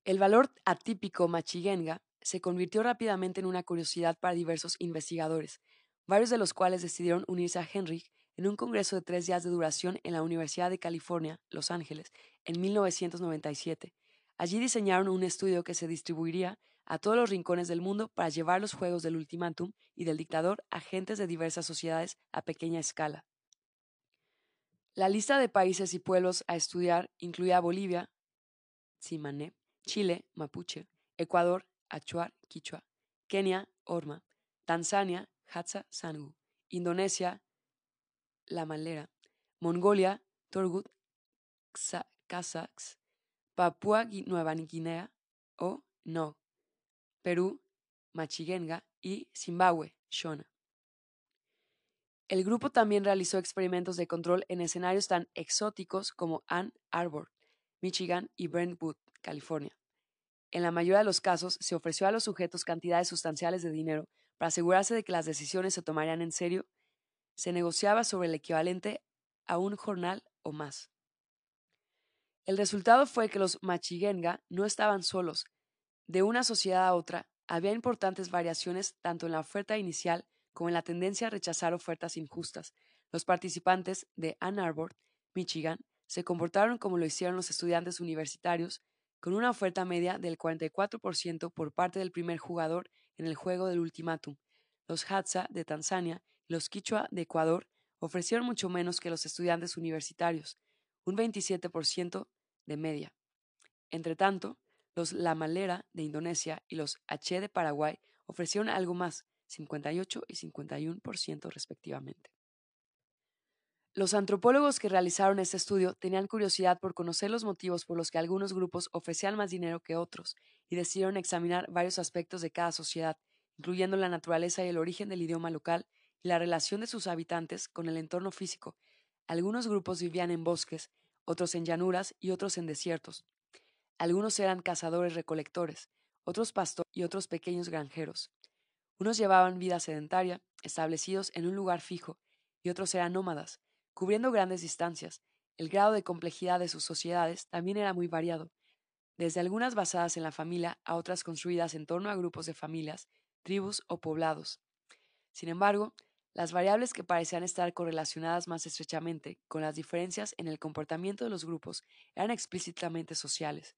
El valor atípico machigenga se convirtió rápidamente en una curiosidad para diversos investigadores, varios de los cuales decidieron unirse a Henry en un congreso de tres días de duración en la Universidad de California, Los Ángeles, en 1997. Allí diseñaron un estudio que se distribuiría a todos los rincones del mundo para llevar los juegos del ultimátum y del dictador a gentes de diversas sociedades a pequeña escala. La lista de países y pueblos a estudiar incluía Bolivia, Tsimané, Chile, Mapuche, Ecuador, Achuar, Quichua, Kenia, Orma, Tanzania, Hatsa, Sangu, Indonesia, La Malera, Mongolia, Torgut, Kazaks, Papúa Nueva Guinea o No, Perú, Machigenga y Zimbabue, Shona. El grupo también realizó experimentos de control en escenarios tan exóticos como Ann Arbor, Michigan y Brentwood, California. En la mayoría de los casos, se ofreció a los sujetos cantidades sustanciales de dinero para asegurarse de que las decisiones se tomarían en serio. Se negociaba sobre el equivalente a un jornal o más. El resultado fue que los Machigenga no estaban solos. De una sociedad a otra, había importantes variaciones tanto en la oferta inicial como en la tendencia a rechazar ofertas injustas. Los participantes de Ann Arbor, Michigan, se comportaron como lo hicieron los estudiantes universitarios, con una oferta media del 44% por parte del primer jugador en el juego del ultimátum. Los Hadza de Tanzania los Quichua de Ecuador ofrecieron mucho menos que los estudiantes universitarios, un 27% de media. Entre tanto, los Lamalera de Indonesia y los H de Paraguay ofrecieron algo más, 58 y 51% respectivamente. Los antropólogos que realizaron este estudio tenían curiosidad por conocer los motivos por los que algunos grupos ofrecían más dinero que otros y decidieron examinar varios aspectos de cada sociedad, incluyendo la naturaleza y el origen del idioma local la relación de sus habitantes con el entorno físico. Algunos grupos vivían en bosques, otros en llanuras y otros en desiertos. Algunos eran cazadores-recolectores, otros pastores y otros pequeños granjeros. Unos llevaban vida sedentaria, establecidos en un lugar fijo, y otros eran nómadas, cubriendo grandes distancias. El grado de complejidad de sus sociedades también era muy variado, desde algunas basadas en la familia a otras construidas en torno a grupos de familias, tribus o poblados. Sin embargo, las variables que parecían estar correlacionadas más estrechamente con las diferencias en el comportamiento de los grupos eran explícitamente sociales.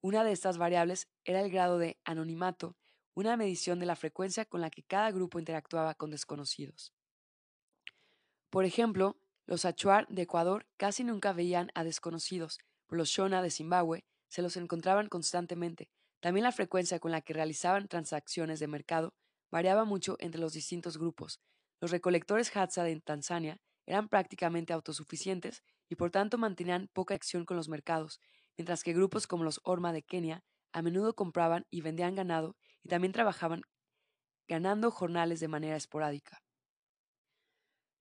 Una de estas variables era el grado de anonimato una medición de la frecuencia con la que cada grupo interactuaba con desconocidos. Por ejemplo, los Achuar de Ecuador casi nunca veían a desconocidos, por los Shona de Zimbabue se los encontraban constantemente. También la frecuencia con la que realizaban transacciones de mercado variaba mucho entre los distintos grupos. Los recolectores Hadza de Tanzania eran prácticamente autosuficientes y por tanto mantenían poca acción con los mercados, mientras que grupos como los Orma de Kenia a menudo compraban y vendían ganado y también trabajaban ganando jornales de manera esporádica.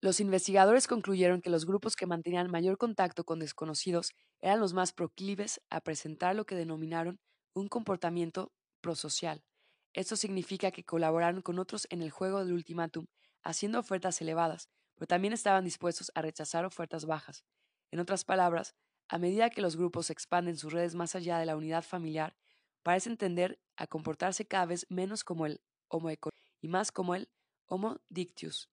Los investigadores concluyeron que los grupos que mantenían mayor contacto con desconocidos eran los más proclives a presentar lo que denominaron un comportamiento prosocial. Esto significa que colaboraron con otros en el juego del ultimátum, haciendo ofertas elevadas, pero también estaban dispuestos a rechazar ofertas bajas. En otras palabras, a medida que los grupos expanden sus redes más allá de la unidad familiar, parecen tender a comportarse cada vez menos como el Homo y más como el Homo dictius.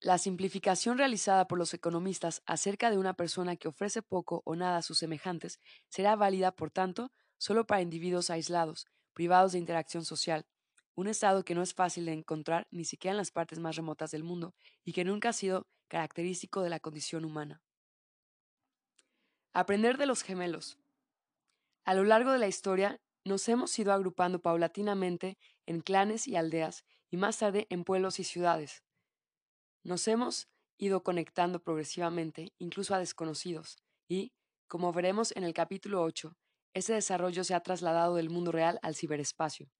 La simplificación realizada por los economistas acerca de una persona que ofrece poco o nada a sus semejantes será válida, por tanto, solo para individuos aislados, privados de interacción social, un estado que no es fácil de encontrar ni siquiera en las partes más remotas del mundo y que nunca ha sido característico de la condición humana. Aprender de los gemelos. A lo largo de la historia nos hemos ido agrupando paulatinamente en clanes y aldeas y más tarde en pueblos y ciudades. Nos hemos ido conectando progresivamente, incluso a desconocidos, y, como veremos en el capítulo 8, ese desarrollo se ha trasladado del mundo real al ciberespacio.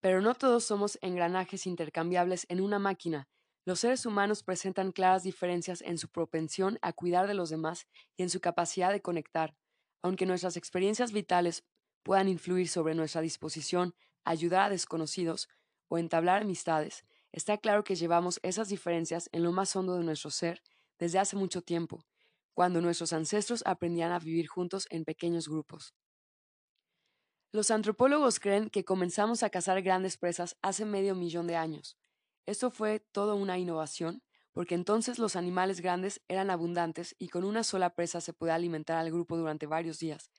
Pero no todos somos engranajes intercambiables en una máquina. Los seres humanos presentan claras diferencias en su propensión a cuidar de los demás y en su capacidad de conectar, aunque nuestras experiencias vitales puedan influir sobre nuestra disposición a ayudar a desconocidos o entablar amistades, está claro que llevamos esas diferencias en lo más hondo de nuestro ser desde hace mucho tiempo, cuando nuestros ancestros aprendían a vivir juntos en pequeños grupos. Los antropólogos creen que comenzamos a cazar grandes presas hace medio millón de años. Esto fue todo una innovación, porque entonces los animales grandes eran abundantes y con una sola presa se podía alimentar al grupo durante varios días.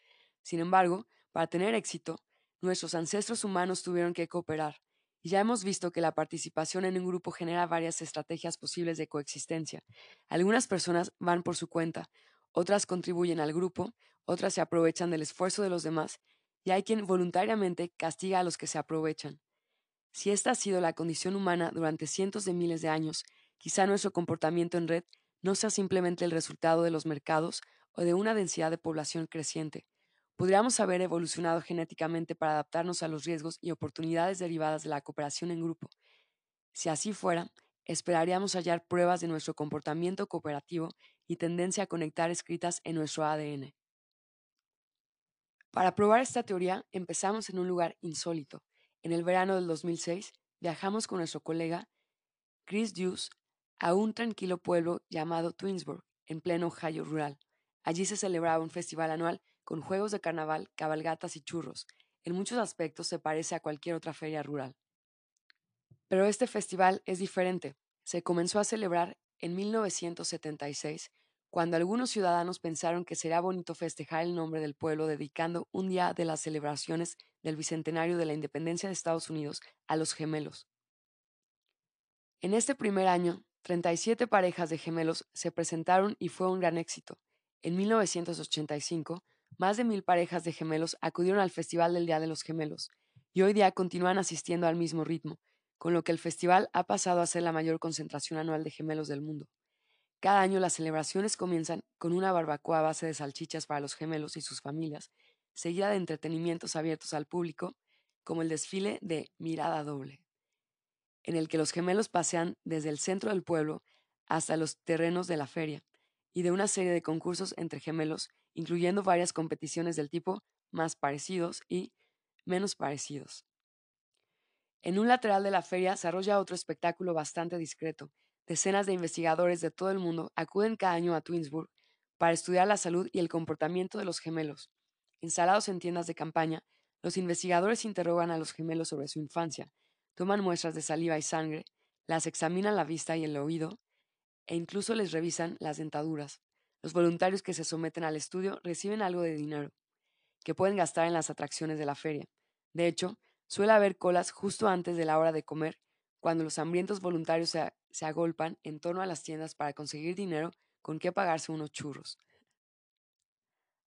Sin embargo, para tener éxito, nuestros ancestros humanos tuvieron que cooperar, y ya hemos visto que la participación en un grupo genera varias estrategias posibles de coexistencia. Algunas personas van por su cuenta, otras contribuyen al grupo, otras se aprovechan del esfuerzo de los demás, y hay quien voluntariamente castiga a los que se aprovechan. Si esta ha sido la condición humana durante cientos de miles de años, quizá nuestro comportamiento en red no sea simplemente el resultado de los mercados o de una densidad de población creciente, podríamos haber evolucionado genéticamente para adaptarnos a los riesgos y oportunidades derivadas de la cooperación en grupo. Si así fuera, esperaríamos hallar pruebas de nuestro comportamiento cooperativo y tendencia a conectar escritas en nuestro ADN. Para probar esta teoría, empezamos en un lugar insólito. En el verano del 2006, viajamos con nuestro colega Chris Hughes a un tranquilo pueblo llamado Twinsburg, en pleno Ohio rural. Allí se celebraba un festival anual con juegos de carnaval, cabalgatas y churros. En muchos aspectos se parece a cualquier otra feria rural. Pero este festival es diferente. Se comenzó a celebrar en 1976, cuando algunos ciudadanos pensaron que sería bonito festejar el nombre del pueblo dedicando un día de las celebraciones del bicentenario de la independencia de Estados Unidos a los gemelos. En este primer año, 37 parejas de gemelos se presentaron y fue un gran éxito. En 1985, más de mil parejas de gemelos acudieron al Festival del Día de los Gemelos, y hoy día continúan asistiendo al mismo ritmo, con lo que el festival ha pasado a ser la mayor concentración anual de gemelos del mundo. Cada año las celebraciones comienzan con una barbacoa a base de salchichas para los gemelos y sus familias, seguida de entretenimientos abiertos al público, como el desfile de Mirada Doble, en el que los gemelos pasean desde el centro del pueblo hasta los terrenos de la feria, y de una serie de concursos entre gemelos incluyendo varias competiciones del tipo más parecidos y menos parecidos. En un lateral de la feria se arrolla otro espectáculo bastante discreto. Decenas de investigadores de todo el mundo acuden cada año a Twinsburg para estudiar la salud y el comportamiento de los gemelos. Instalados en tiendas de campaña, los investigadores interrogan a los gemelos sobre su infancia, toman muestras de saliva y sangre, las examinan la vista y el oído, e incluso les revisan las dentaduras. Los voluntarios que se someten al estudio reciben algo de dinero, que pueden gastar en las atracciones de la feria. De hecho, suele haber colas justo antes de la hora de comer, cuando los hambrientos voluntarios se, se agolpan en torno a las tiendas para conseguir dinero con que pagarse unos churros.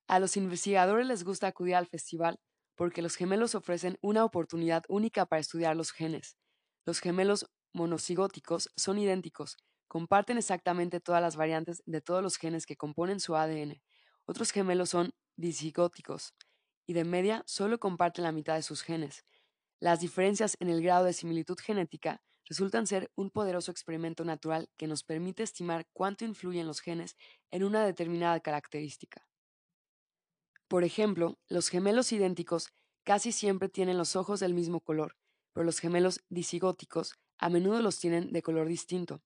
A los investigadores les gusta acudir al festival porque los gemelos ofrecen una oportunidad única para estudiar los genes. Los gemelos monocigóticos son idénticos, comparten exactamente todas las variantes de todos los genes que componen su ADN. Otros gemelos son disigóticos y de media solo comparten la mitad de sus genes. Las diferencias en el grado de similitud genética resultan ser un poderoso experimento natural que nos permite estimar cuánto influyen los genes en una determinada característica. Por ejemplo, los gemelos idénticos casi siempre tienen los ojos del mismo color, pero los gemelos disigóticos a menudo los tienen de color distinto.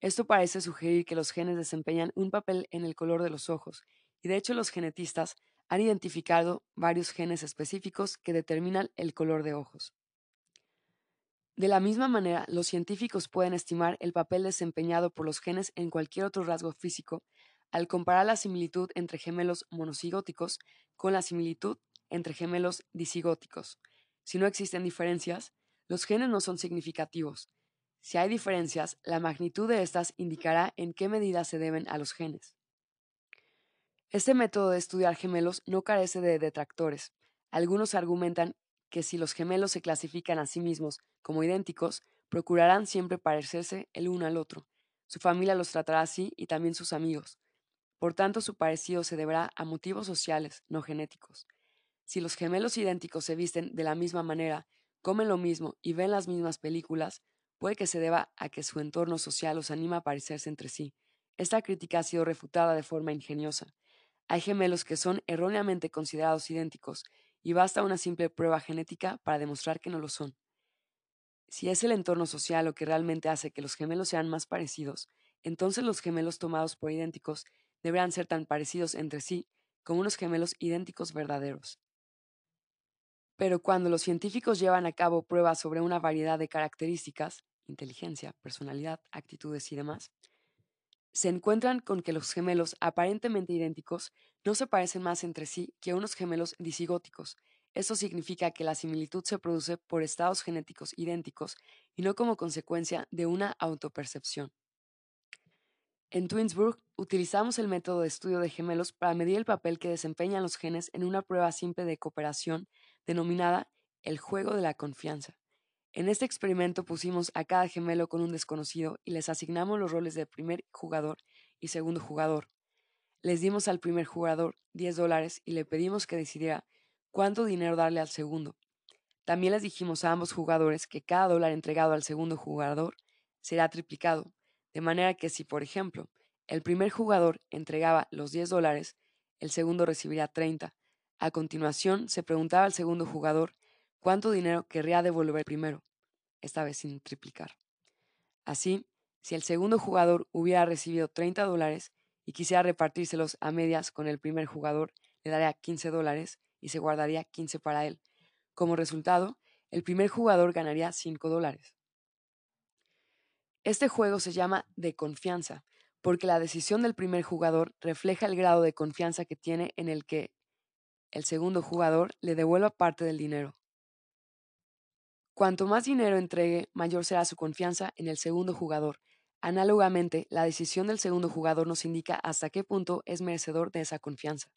Esto parece sugerir que los genes desempeñan un papel en el color de los ojos, y de hecho los genetistas han identificado varios genes específicos que determinan el color de ojos. De la misma manera, los científicos pueden estimar el papel desempeñado por los genes en cualquier otro rasgo físico al comparar la similitud entre gemelos monocigóticos con la similitud entre gemelos disigóticos. Si no existen diferencias, los genes no son significativos. Si hay diferencias, la magnitud de estas indicará en qué medida se deben a los genes. Este método de estudiar gemelos no carece de detractores. Algunos argumentan que si los gemelos se clasifican a sí mismos como idénticos, procurarán siempre parecerse el uno al otro. Su familia los tratará así y también sus amigos. Por tanto, su parecido se deberá a motivos sociales, no genéticos. Si los gemelos idénticos se visten de la misma manera, comen lo mismo y ven las mismas películas, puede que se deba a que su entorno social los anima a parecerse entre sí. Esta crítica ha sido refutada de forma ingeniosa. Hay gemelos que son erróneamente considerados idénticos, y basta una simple prueba genética para demostrar que no lo son. Si es el entorno social lo que realmente hace que los gemelos sean más parecidos, entonces los gemelos tomados por idénticos deberán ser tan parecidos entre sí como unos gemelos idénticos verdaderos. Pero cuando los científicos llevan a cabo pruebas sobre una variedad de características, inteligencia, personalidad, actitudes y demás, se encuentran con que los gemelos aparentemente idénticos no se parecen más entre sí que unos gemelos disigóticos. Esto significa que la similitud se produce por estados genéticos idénticos y no como consecuencia de una autopercepción. En Twinsburg utilizamos el método de estudio de gemelos para medir el papel que desempeñan los genes en una prueba simple de cooperación denominada el juego de la confianza. En este experimento pusimos a cada gemelo con un desconocido y les asignamos los roles de primer jugador y segundo jugador. Les dimos al primer jugador 10 dólares y le pedimos que decidiera cuánto dinero darle al segundo. También les dijimos a ambos jugadores que cada dólar entregado al segundo jugador será triplicado, de manera que si, por ejemplo, el primer jugador entregaba los 10 dólares, el segundo recibiría 30. A continuación, se preguntaba al segundo jugador cuánto dinero querría devolver primero, esta vez sin triplicar. Así, si el segundo jugador hubiera recibido 30 dólares y quisiera repartírselos a medias con el primer jugador, le daría 15 dólares y se guardaría 15 para él. Como resultado, el primer jugador ganaría 5 dólares. Este juego se llama de confianza, porque la decisión del primer jugador refleja el grado de confianza que tiene en el que el segundo jugador le devuelva parte del dinero. Cuanto más dinero entregue, mayor será su confianza en el segundo jugador. Análogamente, la decisión del segundo jugador nos indica hasta qué punto es merecedor de esa confianza.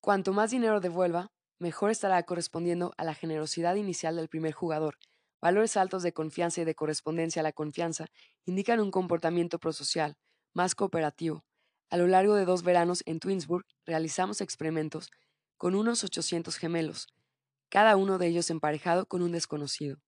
Cuanto más dinero devuelva, mejor estará correspondiendo a la generosidad inicial del primer jugador. Valores altos de confianza y de correspondencia a la confianza indican un comportamiento prosocial, más cooperativo. A lo largo de dos veranos en Twinsburg realizamos experimentos con unos 800 gemelos, cada uno de ellos emparejado con un desconocido.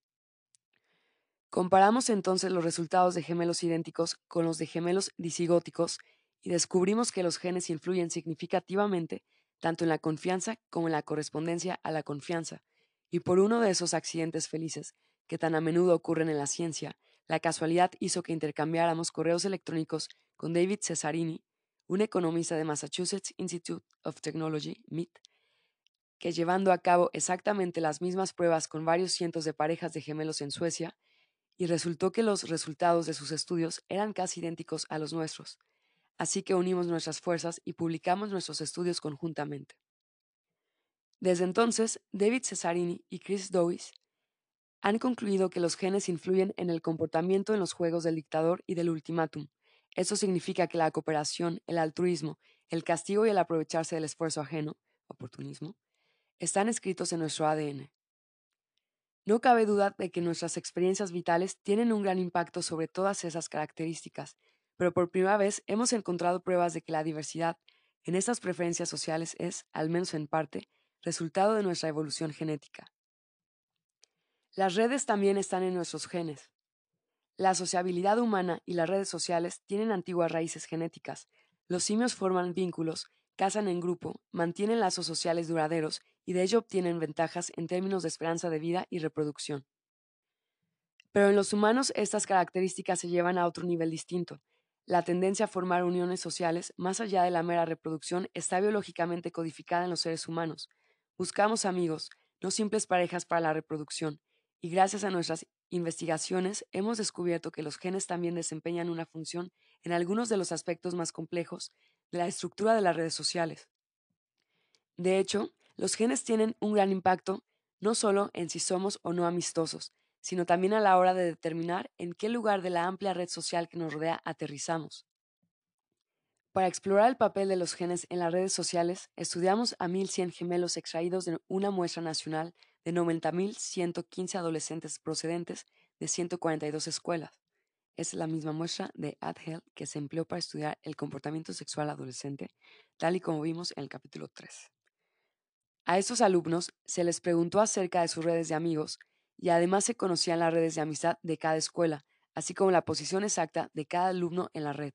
Comparamos entonces los resultados de gemelos idénticos con los de gemelos disigóticos y descubrimos que los genes influyen significativamente tanto en la confianza como en la correspondencia a la confianza, y por uno de esos accidentes felices que tan a menudo ocurren en la ciencia, la casualidad hizo que intercambiáramos correos electrónicos con David Cesarini, un economista de Massachusetts Institute of Technology, MIT, que llevando a cabo exactamente las mismas pruebas con varios cientos de parejas de gemelos en Suecia, y resultó que los resultados de sus estudios eran casi idénticos a los nuestros. Así que unimos nuestras fuerzas y publicamos nuestros estudios conjuntamente. Desde entonces, David Cesarini y Chris Dowis han concluido que los genes influyen en el comportamiento en los juegos del dictador y del ultimátum. Eso significa que la cooperación, el altruismo, el castigo y el aprovecharse del esfuerzo ajeno, oportunismo, están escritos en nuestro ADN. No cabe duda de que nuestras experiencias vitales tienen un gran impacto sobre todas esas características, pero por primera vez hemos encontrado pruebas de que la diversidad en estas preferencias sociales es, al menos en parte, resultado de nuestra evolución genética. Las redes también están en nuestros genes. La sociabilidad humana y las redes sociales tienen antiguas raíces genéticas. Los simios forman vínculos, cazan en grupo, mantienen lazos sociales duraderos y de ello obtienen ventajas en términos de esperanza de vida y reproducción. Pero en los humanos estas características se llevan a otro nivel distinto. La tendencia a formar uniones sociales, más allá de la mera reproducción, está biológicamente codificada en los seres humanos. Buscamos amigos, no simples parejas para la reproducción, y gracias a nuestras investigaciones hemos descubierto que los genes también desempeñan una función en algunos de los aspectos más complejos de la estructura de las redes sociales. De hecho, los genes tienen un gran impacto no solo en si somos o no amistosos, sino también a la hora de determinar en qué lugar de la amplia red social que nos rodea aterrizamos. Para explorar el papel de los genes en las redes sociales, estudiamos a 1.100 gemelos extraídos de una muestra nacional de 90.115 adolescentes procedentes de 142 escuelas. Es la misma muestra de AdHealth que se empleó para estudiar el comportamiento sexual adolescente, tal y como vimos en el capítulo 3. A estos alumnos se les preguntó acerca de sus redes de amigos y además se conocían las redes de amistad de cada escuela, así como la posición exacta de cada alumno en la red.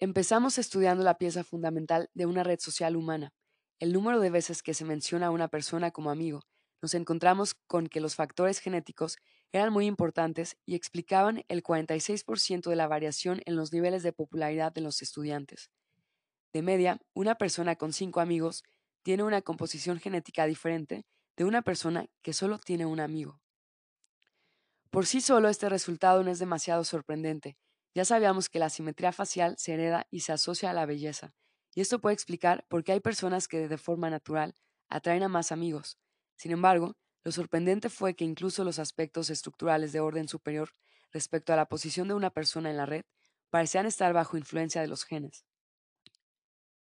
Empezamos estudiando la pieza fundamental de una red social humana, el número de veces que se menciona a una persona como amigo, nos encontramos con que los factores genéticos eran muy importantes y explicaban el 46% de la variación en los niveles de popularidad de los estudiantes. De media, una persona con cinco amigos tiene una composición genética diferente de una persona que solo tiene un amigo. Por sí solo este resultado no es demasiado sorprendente. Ya sabíamos que la simetría facial se hereda y se asocia a la belleza, y esto puede explicar por qué hay personas que de forma natural atraen a más amigos. Sin embargo, lo sorprendente fue que incluso los aspectos estructurales de orden superior respecto a la posición de una persona en la red parecían estar bajo influencia de los genes.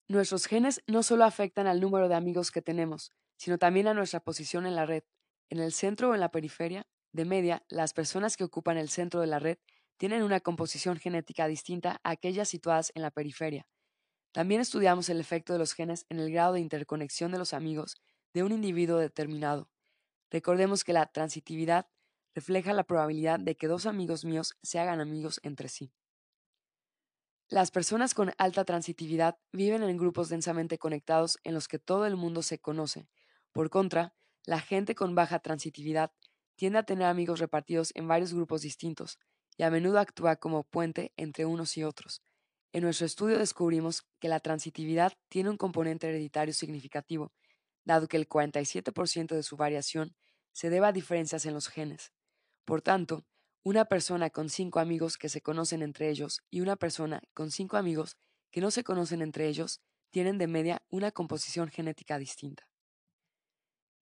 Nuestros genes no solo afectan al número de amigos que tenemos, sino también a nuestra posición en la red. En el centro o en la periferia, de media, las personas que ocupan el centro de la red tienen una composición genética distinta a aquellas situadas en la periferia. También estudiamos el efecto de los genes en el grado de interconexión de los amigos de un individuo determinado. Recordemos que la transitividad refleja la probabilidad de que dos amigos míos se hagan amigos entre sí. Las personas con alta transitividad viven en grupos densamente conectados en los que todo el mundo se conoce. Por contra, la gente con baja transitividad tiende a tener amigos repartidos en varios grupos distintos y a menudo actúa como puente entre unos y otros. En nuestro estudio descubrimos que la transitividad tiene un componente hereditario significativo, dado que el 47% de su variación se debe a diferencias en los genes. Por tanto, una persona con cinco amigos que se conocen entre ellos y una persona con cinco amigos que no se conocen entre ellos tienen de media una composición genética distinta.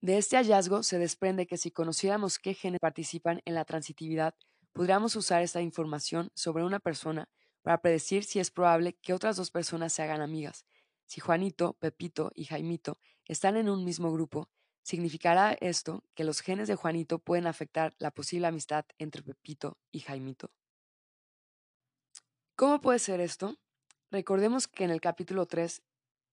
De este hallazgo se desprende que si conociéramos qué genes participan en la transitividad, podríamos usar esta información sobre una persona para predecir si es probable que otras dos personas se hagan amigas. Si Juanito, Pepito y Jaimito están en un mismo grupo, significará esto que los genes de Juanito pueden afectar la posible amistad entre Pepito y Jaimito. ¿Cómo puede ser esto? Recordemos que en el capítulo 3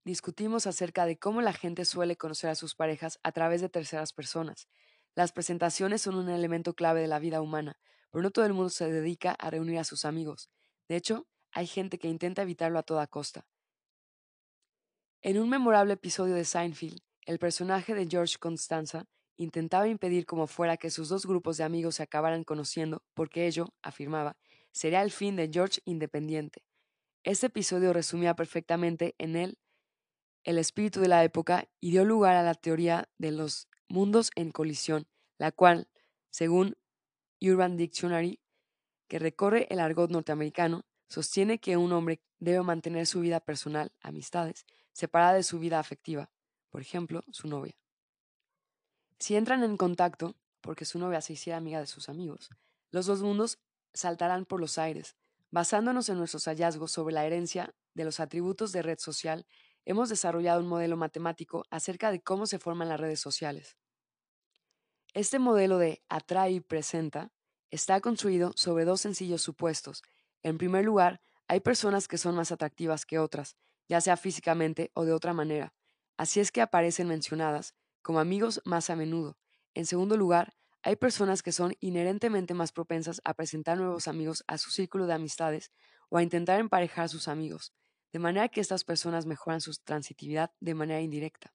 discutimos acerca de cómo la gente suele conocer a sus parejas a través de terceras personas. Las presentaciones son un elemento clave de la vida humana, pero no todo el mundo se dedica a reunir a sus amigos. De hecho, hay gente que intenta evitarlo a toda costa. En un memorable episodio de Seinfeld, el personaje de George Constanza intentaba impedir como fuera que sus dos grupos de amigos se acabaran conociendo, porque ello, afirmaba, sería el fin de George independiente. Este episodio resumía perfectamente en él el espíritu de la época y dio lugar a la teoría de los mundos en colisión, la cual, según Urban Dictionary, que recorre el argot norteamericano, sostiene que un hombre debe mantener su vida personal, amistades, separada de su vida afectiva, por ejemplo, su novia. Si entran en contacto, porque su novia se hiciera amiga de sus amigos, los dos mundos saltarán por los aires. Basándonos en nuestros hallazgos sobre la herencia de los atributos de red social, hemos desarrollado un modelo matemático acerca de cómo se forman las redes sociales. Este modelo de atrae y presenta está construido sobre dos sencillos supuestos. En primer lugar, hay personas que son más atractivas que otras, ya sea físicamente o de otra manera. Así es que aparecen mencionadas como amigos más a menudo. En segundo lugar, hay personas que son inherentemente más propensas a presentar nuevos amigos a su círculo de amistades o a intentar emparejar a sus amigos, de manera que estas personas mejoran su transitividad de manera indirecta.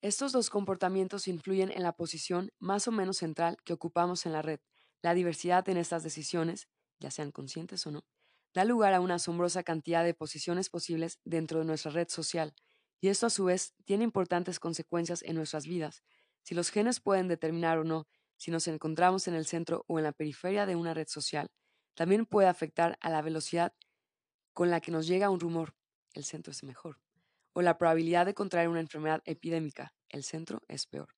Estos dos comportamientos influyen en la posición más o menos central que ocupamos en la red. La diversidad en estas decisiones, ya sean conscientes o no, da lugar a una asombrosa cantidad de posiciones posibles dentro de nuestra red social, y esto a su vez tiene importantes consecuencias en nuestras vidas, si los genes pueden determinar o no si nos encontramos en el centro o en la periferia de una red social, también puede afectar a la velocidad con la que nos llega un rumor, el centro es mejor, o la probabilidad de contraer una enfermedad epidémica, el centro es peor.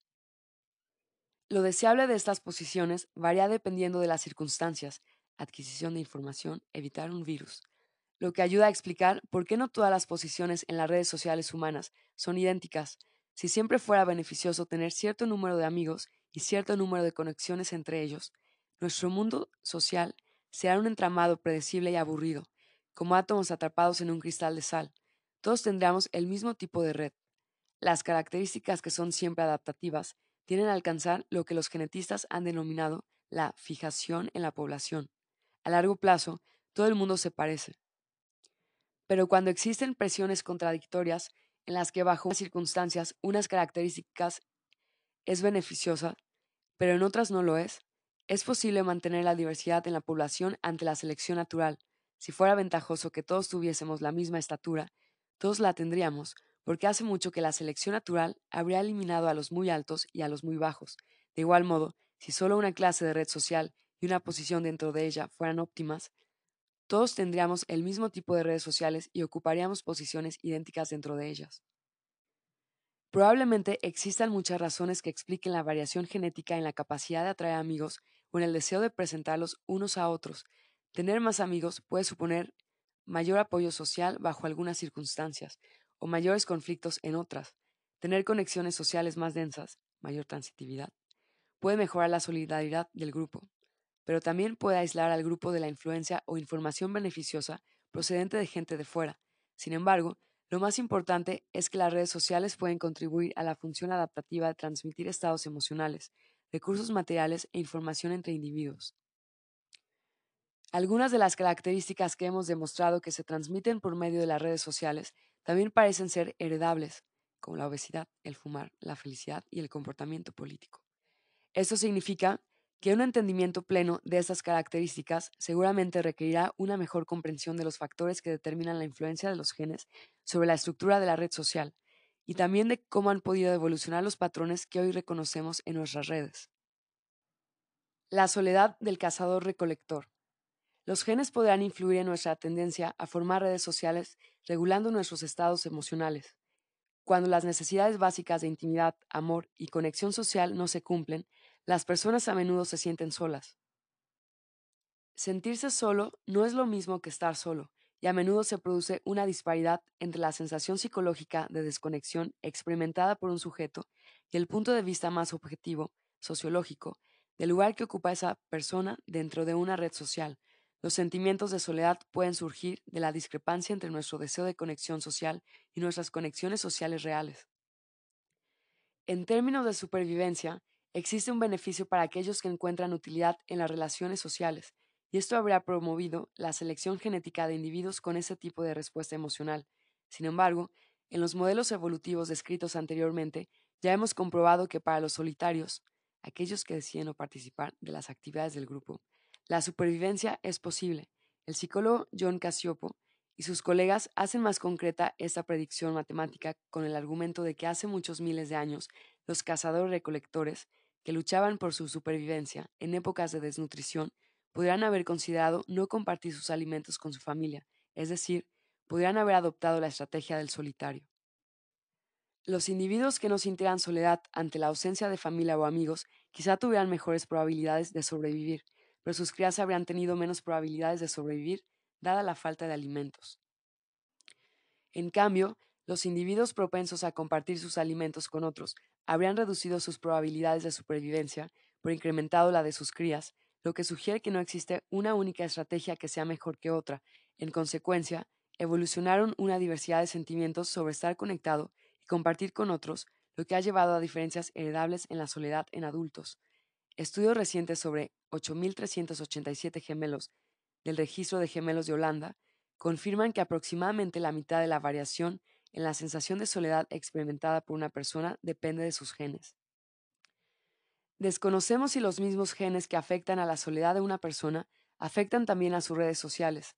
Lo deseable de estas posiciones varía dependiendo de las circunstancias, adquisición de información, evitar un virus, lo que ayuda a explicar por qué no todas las posiciones en las redes sociales humanas son idénticas, si siempre fuera beneficioso tener cierto número de amigos y cierto número de conexiones entre ellos, nuestro mundo social será un entramado predecible y aburrido, como átomos atrapados en un cristal de sal. Todos tendríamos el mismo tipo de red. Las características que son siempre adaptativas tienen a alcanzar lo que los genetistas han denominado la fijación en la población. A largo plazo, todo el mundo se parece. Pero cuando existen presiones contradictorias en las que bajo circunstancias unas características es beneficiosa, pero en otras no lo es, es posible mantener la diversidad en la población ante la selección natural. Si fuera ventajoso que todos tuviésemos la misma estatura, todos la tendríamos, porque hace mucho que la selección natural habría eliminado a los muy altos y a los muy bajos. De igual modo, si solo una clase de red social y una posición dentro de ella fueran óptimas, todos tendríamos el mismo tipo de redes sociales y ocuparíamos posiciones idénticas dentro de ellas. Probablemente existan muchas razones que expliquen la variación genética en la capacidad de atraer amigos o en el deseo de presentarlos unos a otros. Tener más amigos puede suponer mayor apoyo social bajo algunas circunstancias o mayores conflictos en otras. Tener conexiones sociales más densas, mayor transitividad, puede mejorar la solidaridad del grupo pero también puede aislar al grupo de la influencia o información beneficiosa procedente de gente de fuera. Sin embargo, lo más importante es que las redes sociales pueden contribuir a la función adaptativa de transmitir estados emocionales, recursos materiales e información entre individuos. Algunas de las características que hemos demostrado que se transmiten por medio de las redes sociales también parecen ser heredables, como la obesidad, el fumar, la felicidad y el comportamiento político. Esto significa que un entendimiento pleno de estas características seguramente requerirá una mejor comprensión de los factores que determinan la influencia de los genes sobre la estructura de la red social y también de cómo han podido evolucionar los patrones que hoy reconocemos en nuestras redes. La soledad del cazador-recolector. Los genes podrán influir en nuestra tendencia a formar redes sociales regulando nuestros estados emocionales. Cuando las necesidades básicas de intimidad, amor y conexión social no se cumplen, las personas a menudo se sienten solas. Sentirse solo no es lo mismo que estar solo, y a menudo se produce una disparidad entre la sensación psicológica de desconexión experimentada por un sujeto y el punto de vista más objetivo, sociológico, del lugar que ocupa esa persona dentro de una red social. Los sentimientos de soledad pueden surgir de la discrepancia entre nuestro deseo de conexión social y nuestras conexiones sociales reales. En términos de supervivencia, Existe un beneficio para aquellos que encuentran utilidad en las relaciones sociales, y esto habrá promovido la selección genética de individuos con ese tipo de respuesta emocional. Sin embargo, en los modelos evolutivos descritos anteriormente, ya hemos comprobado que para los solitarios, aquellos que deciden no participar de las actividades del grupo, la supervivencia es posible. El psicólogo John Casiopo y sus colegas hacen más concreta esta predicción matemática con el argumento de que hace muchos miles de años los cazadores-recolectores que luchaban por su supervivencia en épocas de desnutrición podrían haber considerado no compartir sus alimentos con su familia, es decir, podrían haber adoptado la estrategia del solitario. Los individuos que no sintieran soledad ante la ausencia de familia o amigos quizá tuvieran mejores probabilidades de sobrevivir, pero sus crías habrían tenido menos probabilidades de sobrevivir dada la falta de alimentos. En cambio, los individuos propensos a compartir sus alimentos con otros habrían reducido sus probabilidades de supervivencia por incrementado la de sus crías, lo que sugiere que no existe una única estrategia que sea mejor que otra. En consecuencia, evolucionaron una diversidad de sentimientos sobre estar conectado y compartir con otros, lo que ha llevado a diferencias heredables en la soledad en adultos. Estudios recientes sobre 8.387 gemelos del registro de gemelos de Holanda confirman que aproximadamente la mitad de la variación en la sensación de soledad experimentada por una persona depende de sus genes. Desconocemos si los mismos genes que afectan a la soledad de una persona afectan también a sus redes sociales,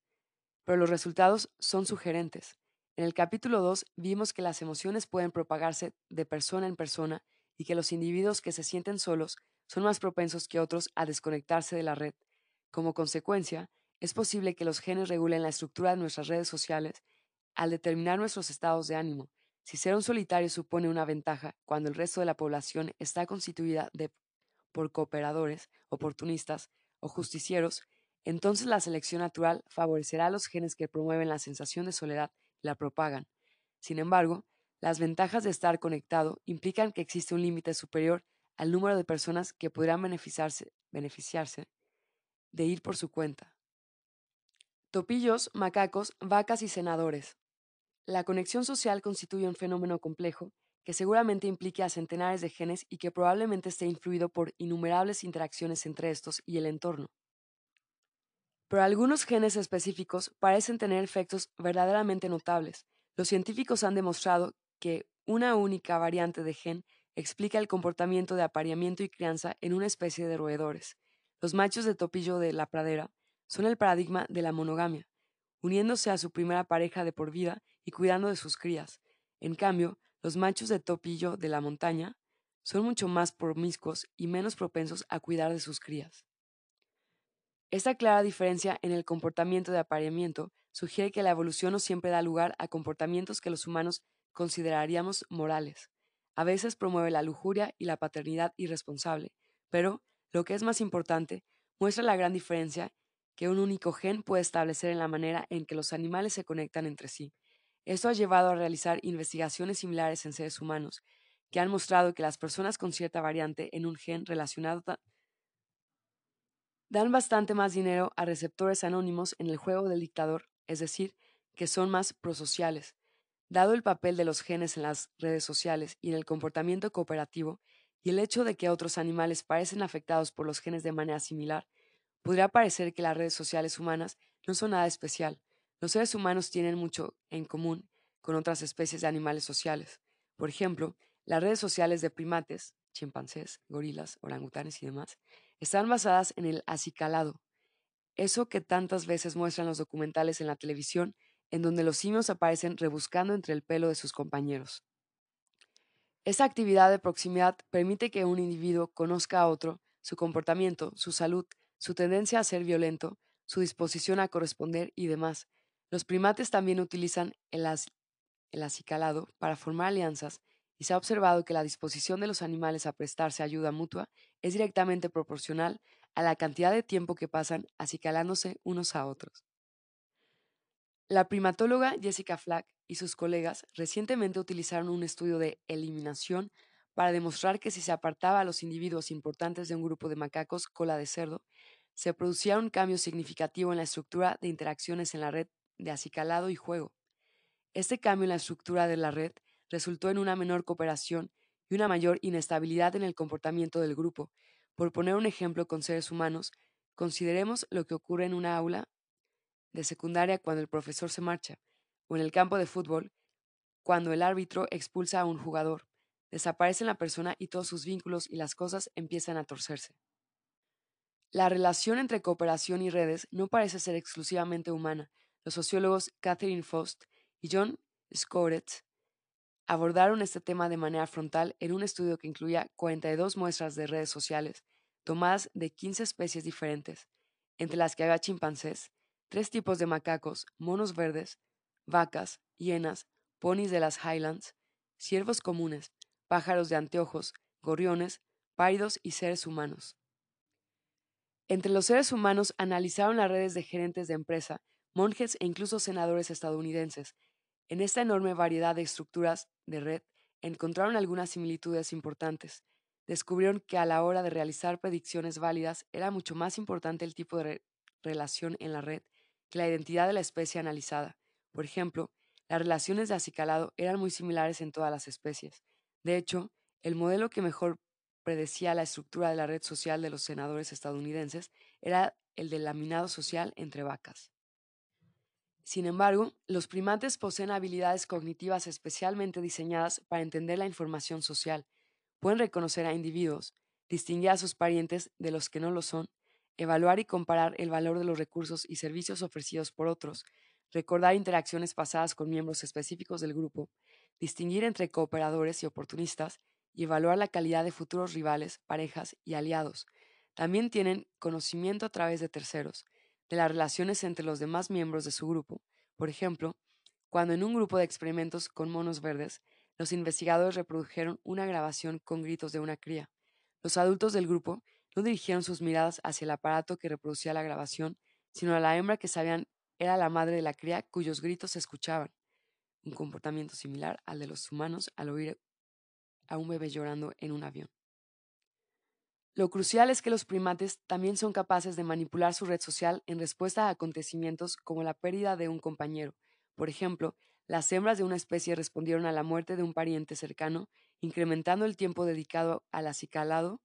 pero los resultados son sugerentes. En el capítulo 2 vimos que las emociones pueden propagarse de persona en persona y que los individuos que se sienten solos son más propensos que otros a desconectarse de la red. Como consecuencia, es posible que los genes regulen la estructura de nuestras redes sociales al determinar nuestros estados de ánimo. Si ser un solitario supone una ventaja cuando el resto de la población está constituida por cooperadores, oportunistas o justicieros, entonces la selección natural favorecerá a los genes que promueven la sensación de soledad y la propagan. Sin embargo, las ventajas de estar conectado implican que existe un límite superior al número de personas que podrán beneficiarse, beneficiarse de ir por su cuenta. Topillos, macacos, vacas y senadores. La conexión social constituye un fenómeno complejo que seguramente implique a centenares de genes y que probablemente esté influido por innumerables interacciones entre estos y el entorno. Pero algunos genes específicos parecen tener efectos verdaderamente notables. Los científicos han demostrado que una única variante de gen explica el comportamiento de apareamiento y crianza en una especie de roedores. Los machos de topillo de la pradera son el paradigma de la monogamia, uniéndose a su primera pareja de por vida y cuidando de sus crías. En cambio, los machos de topillo de la montaña son mucho más promiscuos y menos propensos a cuidar de sus crías. Esta clara diferencia en el comportamiento de apareamiento sugiere que la evolución no siempre da lugar a comportamientos que los humanos consideraríamos morales. A veces promueve la lujuria y la paternidad irresponsable, pero, lo que es más importante, muestra la gran diferencia que un único gen puede establecer en la manera en que los animales se conectan entre sí. Esto ha llevado a realizar investigaciones similares en seres humanos, que han mostrado que las personas con cierta variante en un gen relacionado dan bastante más dinero a receptores anónimos en el juego del dictador, es decir, que son más prosociales. Dado el papel de los genes en las redes sociales y en el comportamiento cooperativo, y el hecho de que otros animales parecen afectados por los genes de manera similar, Podría parecer que las redes sociales humanas no son nada especial. Los seres humanos tienen mucho en común con otras especies de animales sociales. Por ejemplo, las redes sociales de primates, chimpancés, gorilas, orangutanes y demás, están basadas en el acicalado, eso que tantas veces muestran los documentales en la televisión, en donde los simios aparecen rebuscando entre el pelo de sus compañeros. Esa actividad de proximidad permite que un individuo conozca a otro, su comportamiento, su salud, su tendencia a ser violento, su disposición a corresponder y demás. Los primates también utilizan el, acicalado para formar alianzas y se ha observado que la disposición de los animales a prestarse ayuda mutua es directamente proporcional a la cantidad de tiempo que pasan acicalándose unos a otros. La primatóloga Jessica Flack y sus colegas recientemente utilizaron un estudio de eliminación para demostrar que si se apartaba a los individuos importantes de un grupo de macacos cola de cerdo, se producía un cambio significativo en la estructura de interacciones en la red de acicalado y juego. Este cambio en la estructura de la red resultó en una menor cooperación y una mayor inestabilidad en el comportamiento del grupo. Por poner un ejemplo con seres humanos, consideremos lo que ocurre en una aula de secundaria cuando el profesor se marcha, o en el campo de fútbol, cuando el árbitro expulsa a un jugador. Desaparece la persona y todos sus vínculos y las cosas empiezan a torcerse. La relación entre cooperación y redes no parece ser exclusivamente humana. Los sociólogos Catherine Faust y John Skoretz abordaron este tema de manera frontal en un estudio que incluía 42 muestras de redes sociales tomadas de 15 especies diferentes, entre las que había chimpancés, tres tipos de macacos, monos verdes, vacas, hienas, ponis de las Highlands, ciervos comunes, pájaros de anteojos, gorriones, páridos y seres humanos. Entre los seres humanos analizaron las redes de gerentes de empresa, monjes e incluso senadores estadounidenses. En esta enorme variedad de estructuras de red encontraron algunas similitudes importantes. Descubrieron que a la hora de realizar predicciones válidas era mucho más importante el tipo de relación en la red que la identidad de la especie analizada. Por ejemplo, las relaciones de acicalado eran muy similares en todas las especies. De hecho, el modelo que mejor predecía la estructura de la red social de los senadores estadounidenses era el del laminado social entre vacas. Sin embargo, los primates poseen habilidades cognitivas especialmente diseñadas para entender la información social. Pueden reconocer a individuos, distinguir a sus parientes de los que no lo son, evaluar y comparar el valor de los recursos y servicios ofrecidos por otros, recordar interacciones pasadas con miembros específicos del grupo, distinguir entre cooperadores y oportunistas y evaluar la calidad de futuros rivales, parejas y aliados. También tienen conocimiento a través de terceros, de las relaciones entre los demás miembros de su grupo. Por ejemplo, cuando en un grupo de experimentos con monos verdes, los investigadores reprodujeron una grabación con gritos de una cría. Los adultos del grupo no dirigieron sus miradas hacia el aparato que reproducía la grabación, sino a la hembra que sabían era la madre de la cría cuyos gritos se escuchaban, un comportamiento similar al de los humanos al oír a un bebé llorando en un avión. Lo crucial es que los primates también son capaces de manipular su red social en respuesta a acontecimientos como la pérdida de un compañero. Por ejemplo, las hembras de una especie respondieron a la muerte de un pariente cercano, incrementando el tiempo dedicado al acicalado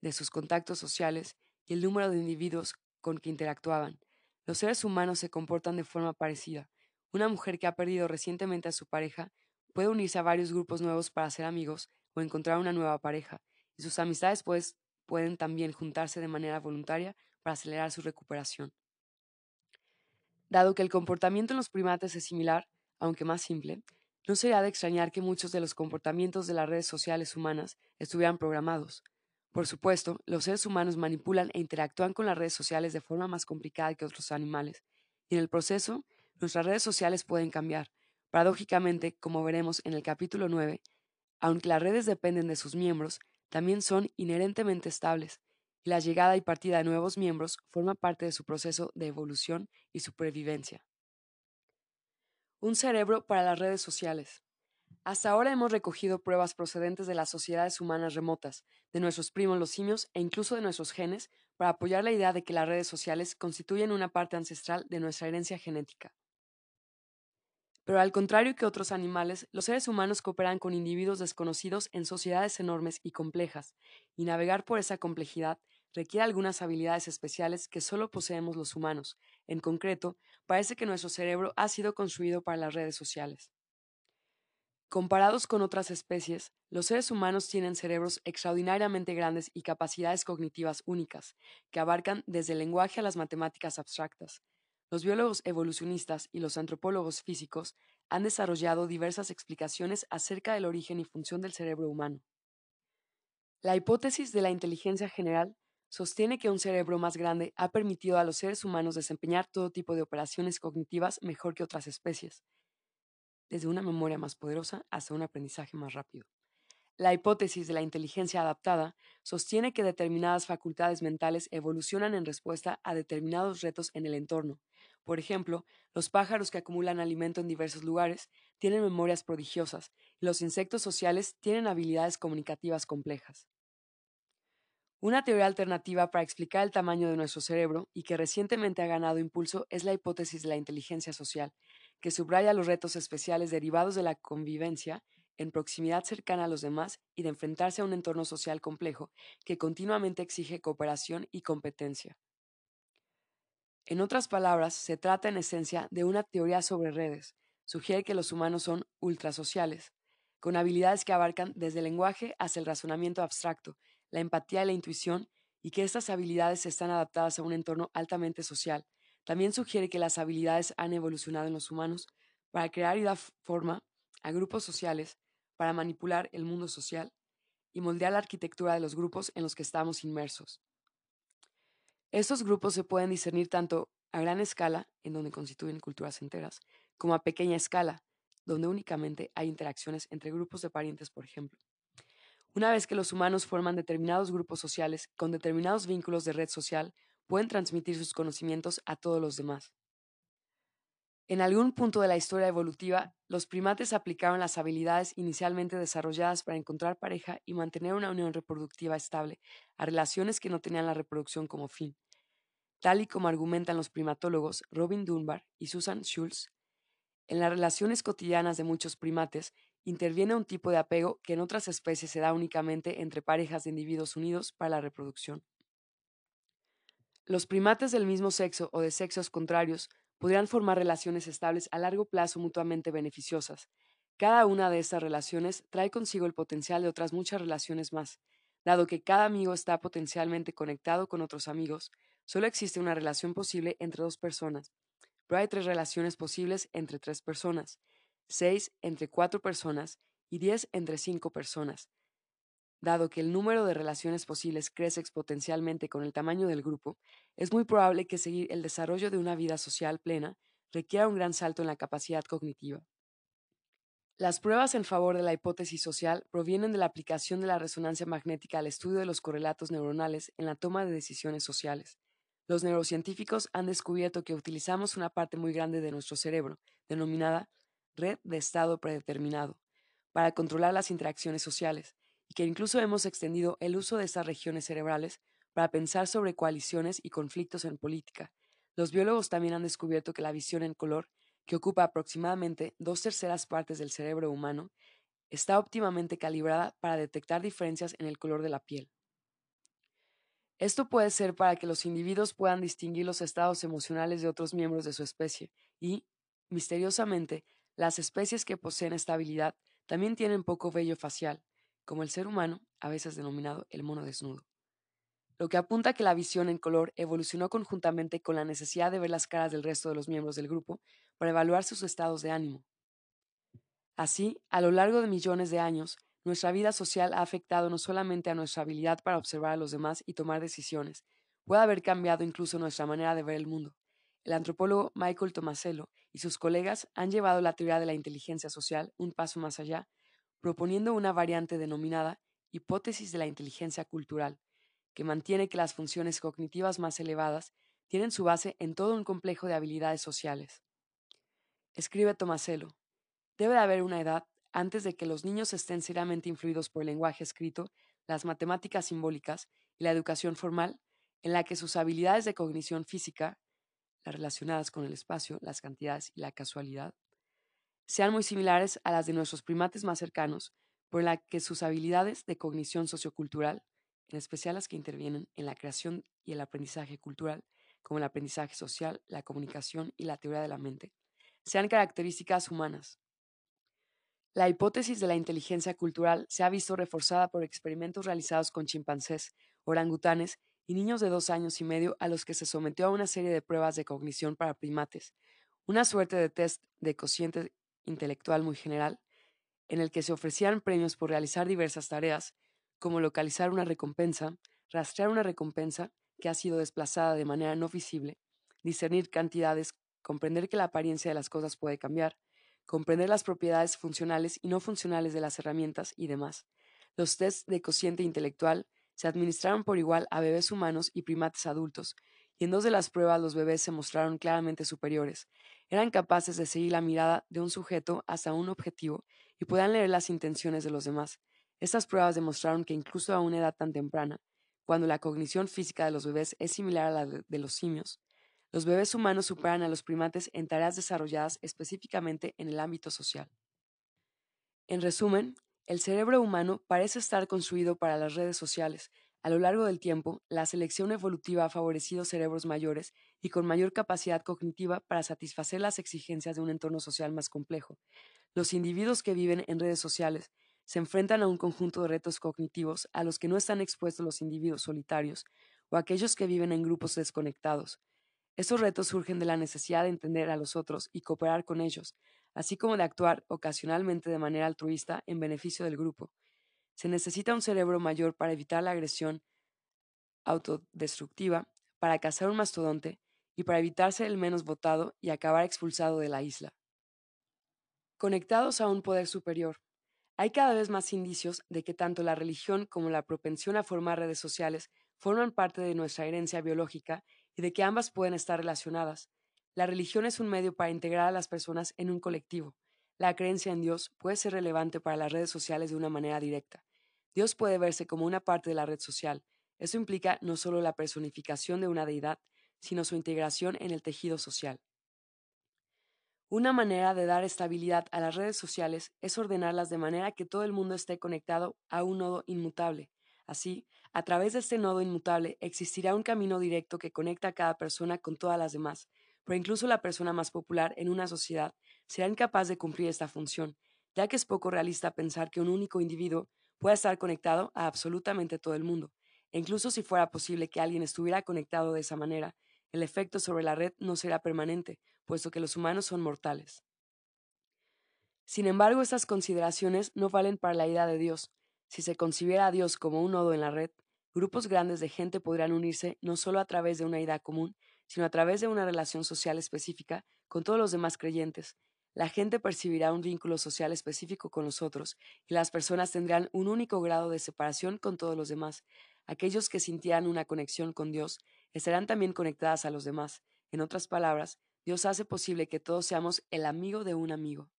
de sus contactos sociales y el número de individuos con que interactuaban. Los seres humanos se comportan de forma parecida. Una mujer que ha perdido recientemente a su pareja puede unirse a varios grupos nuevos para ser amigos o encontrar una nueva pareja, y sus amistades pues, pueden también juntarse de manera voluntaria para acelerar su recuperación. Dado que el comportamiento en los primates es similar, aunque más simple, no sería de extrañar que muchos de los comportamientos de las redes sociales humanas estuvieran programados. Por supuesto, los seres humanos manipulan e interactúan con las redes sociales de forma más complicada que otros animales, y en el proceso, nuestras redes sociales pueden cambiar. Paradójicamente, como veremos en el capítulo 9, aunque las redes dependen de sus miembros, también son inherentemente estables, y la llegada y partida de nuevos miembros forma parte de su proceso de evolución y supervivencia. Un cerebro para las redes sociales. Hasta ahora hemos recogido pruebas procedentes de las sociedades humanas remotas, de nuestros primos los simios e incluso de nuestros genes para apoyar la idea de que las redes sociales constituyen una parte ancestral de nuestra herencia genética. Pero al contrario que otros animales, los seres humanos cooperan con individuos desconocidos en sociedades enormes y complejas, y navegar por esa complejidad requiere algunas habilidades especiales que solo poseemos los humanos. En concreto, parece que nuestro cerebro ha sido construido para las redes sociales. Comparados con otras especies, los seres humanos tienen cerebros extraordinariamente grandes y capacidades cognitivas únicas, que abarcan desde el lenguaje a las matemáticas abstractas, los biólogos evolucionistas y los antropólogos físicos han desarrollado diversas explicaciones acerca del origen y función del cerebro humano. La hipótesis de la inteligencia general sostiene que un cerebro más grande ha permitido a los seres humanos desempeñar todo tipo de operaciones cognitivas mejor que otras especies, desde una memoria más poderosa hasta un aprendizaje más rápido. La hipótesis de la inteligencia adaptada sostiene que determinadas facultades mentales evolucionan en respuesta a determinados retos en el entorno. Por ejemplo, los pájaros que acumulan alimento en diversos lugares tienen memorias prodigiosas y los insectos sociales tienen habilidades comunicativas complejas. Una teoría alternativa para explicar el tamaño de nuestro cerebro y que recientemente ha ganado impulso es la hipótesis de la inteligencia social, que subraya los retos especiales derivados de la convivencia en proximidad cercana a los demás y de enfrentarse a un entorno social complejo que continuamente exige cooperación y competencia. En otras palabras, se trata en esencia de una teoría sobre redes. Sugiere que los humanos son ultrasociales, con habilidades que abarcan desde el lenguaje hasta el razonamiento abstracto, la empatía y la intuición, y que estas habilidades están adaptadas a un entorno altamente social. También sugiere que las habilidades han evolucionado en los humanos para crear y dar forma a grupos sociales para manipular el mundo social y moldear la arquitectura de los grupos en los que estamos inmersos. Estos grupos se pueden discernir tanto a gran escala, en donde constituyen culturas enteras, como a pequeña escala, donde únicamente hay interacciones entre grupos de parientes, por ejemplo. Una vez que los humanos forman determinados grupos sociales con determinados vínculos de red social, pueden transmitir sus conocimientos a todos los demás. En algún punto de la historia evolutiva, los primates aplicaron las habilidades inicialmente desarrolladas para encontrar pareja y mantener una unión reproductiva estable a relaciones que no tenían la reproducción como fin. Tal y como argumentan los primatólogos Robin Dunbar y Susan Schultz, en las relaciones cotidianas de muchos primates interviene un tipo de apego que en otras especies se da únicamente entre parejas de individuos unidos para la reproducción. Los primates del mismo sexo o de sexos contrarios podrían formar relaciones estables a largo plazo mutuamente beneficiosas. Cada una de estas relaciones trae consigo el potencial de otras muchas relaciones más. Dado que cada amigo está potencialmente conectado con otros amigos, solo existe una relación posible entre dos personas, pero hay tres relaciones posibles entre tres personas, seis entre cuatro personas y diez entre cinco personas. Dado que el número de relaciones posibles crece exponencialmente con el tamaño del grupo, es muy probable que seguir el desarrollo de una vida social plena requiera un gran salto en la capacidad cognitiva. Las pruebas en favor de la hipótesis social provienen de la aplicación de la resonancia magnética al estudio de los correlatos neuronales en la toma de decisiones sociales. Los neurocientíficos han descubierto que utilizamos una parte muy grande de nuestro cerebro, denominada red de estado predeterminado, para controlar las interacciones sociales, y que incluso hemos extendido el uso de estas regiones cerebrales para pensar sobre coaliciones y conflictos en política. Los biólogos también han descubierto que la visión en color, que ocupa aproximadamente dos terceras partes del cerebro humano, está óptimamente calibrada para detectar diferencias en el color de la piel. Esto puede ser para que los individuos puedan distinguir los estados emocionales de otros miembros de su especie y, misteriosamente, las especies que poseen esta habilidad también tienen poco vello facial, como el ser humano, a veces denominado el mono desnudo lo que apunta a que la visión en color evolucionó conjuntamente con la necesidad de ver las caras del resto de los miembros del grupo para evaluar sus estados de ánimo. Así, a lo largo de millones de años, nuestra vida social ha afectado no solamente a nuestra habilidad para observar a los demás y tomar decisiones, puede haber cambiado incluso nuestra manera de ver el mundo. El antropólogo Michael Tomasello y sus colegas han llevado la teoría de la inteligencia social un paso más allá, proponiendo una variante denominada hipótesis de la inteligencia cultural, que mantiene que las funciones cognitivas más elevadas tienen su base en todo un complejo de habilidades sociales. Escribe Tomaselo, debe de haber una edad antes de que los niños estén seriamente influidos por el lenguaje escrito, las matemáticas simbólicas y la educación formal, en la que sus habilidades de cognición física, las relacionadas con el espacio, las cantidades y la casualidad, sean muy similares a las de nuestros primates más cercanos, por la que sus habilidades de cognición sociocultural, en especial las que intervienen en la creación y el aprendizaje cultural, como el aprendizaje social, la comunicación y la teoría de la mente, sean características humanas. La hipótesis de la inteligencia cultural se ha visto reforzada por experimentos realizados con chimpancés, orangutanes y niños de dos años y medio a los que se sometió a una serie de pruebas de cognición para primates, una suerte de test de cociente intelectual muy general, en el que se ofrecían premios por realizar diversas tareas, como localizar una recompensa, rastrear una recompensa que ha sido desplazada de manera no visible, discernir cantidades, comprender que la apariencia de las cosas puede cambiar, comprender las propiedades funcionales y no funcionales de las herramientas y demás. Los tests de cociente intelectual se administraron por igual a bebés humanos y primates adultos, y en dos de las pruebas los bebés se mostraron claramente superiores. Eran capaces de seguir la mirada de un sujeto hasta un objetivo y podían leer las intenciones de los demás. Estas pruebas demostraron que incluso a una edad tan temprana, cuando la cognición física de los bebés es similar a la de los simios, los bebés humanos superan a los primates en tareas desarrolladas específicamente en el ámbito social. En resumen, el cerebro humano parece estar construido para las redes sociales. A lo largo del tiempo, la selección evolutiva ha favorecido cerebros mayores y con mayor capacidad cognitiva para satisfacer las exigencias de un entorno social más complejo. Los individuos que viven en redes sociales se enfrentan a un conjunto de retos cognitivos a los que no están expuestos los individuos solitarios o aquellos que viven en grupos desconectados. Estos retos surgen de la necesidad de entender a los otros y cooperar con ellos, así como de actuar ocasionalmente de manera altruista en beneficio del grupo. Se necesita un cerebro mayor para evitar la agresión autodestructiva, para cazar un mastodonte y para evitarse el menos votado y acabar expulsado de la isla. Conectados a un poder superior, hay cada vez más indicios de que tanto la religión como la propensión a formar redes sociales forman parte de nuestra herencia biológica y de que ambas pueden estar relacionadas. La religión es un medio para integrar a las personas en un colectivo. La creencia en Dios puede ser relevante para las redes sociales de una manera directa. Dios puede verse como una parte de la red social. Eso implica no solo la personificación de una deidad, sino su integración en el tejido social. Una manera de dar estabilidad a las redes sociales es ordenarlas de manera que todo el mundo esté conectado a un nodo inmutable. Así, a través de este nodo inmutable existirá un camino directo que conecta a cada persona con todas las demás, pero incluso la persona más popular en una sociedad será incapaz de cumplir esta función, ya que es poco realista pensar que un único individuo pueda estar conectado a absolutamente todo el mundo. E incluso si fuera posible que alguien estuviera conectado de esa manera, el efecto sobre la red no será permanente, puesto que los humanos son mortales. Sin embargo, estas consideraciones no valen para la idea de Dios. Si se concibiera a Dios como un nodo en la red, grupos grandes de gente podrían unirse no solo a través de una idea común, sino a través de una relación social específica con todos los demás creyentes. La gente percibirá un vínculo social específico con los otros, y las personas tendrán un único grado de separación con todos los demás. Aquellos que sintieran una conexión con Dios estarán también conectadas a los demás. En otras palabras, Dios hace posible que todos seamos el amigo de un amigo.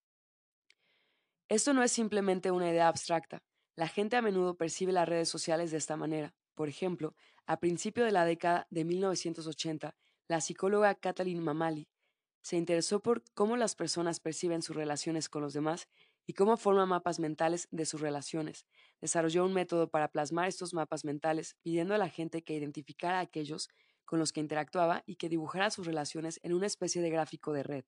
Esto no es simplemente una idea abstracta. La gente a menudo percibe las redes sociales de esta manera. Por ejemplo, a principio de la década de 1980, la psicóloga Kathleen Mamali se interesó por cómo las personas perciben sus relaciones con los demás y cómo forman mapas mentales de sus relaciones. Desarrolló un método para plasmar estos mapas mentales, pidiendo a la gente que identificara a aquellos con los que interactuaba y que dibujara sus relaciones en una especie de gráfico de red.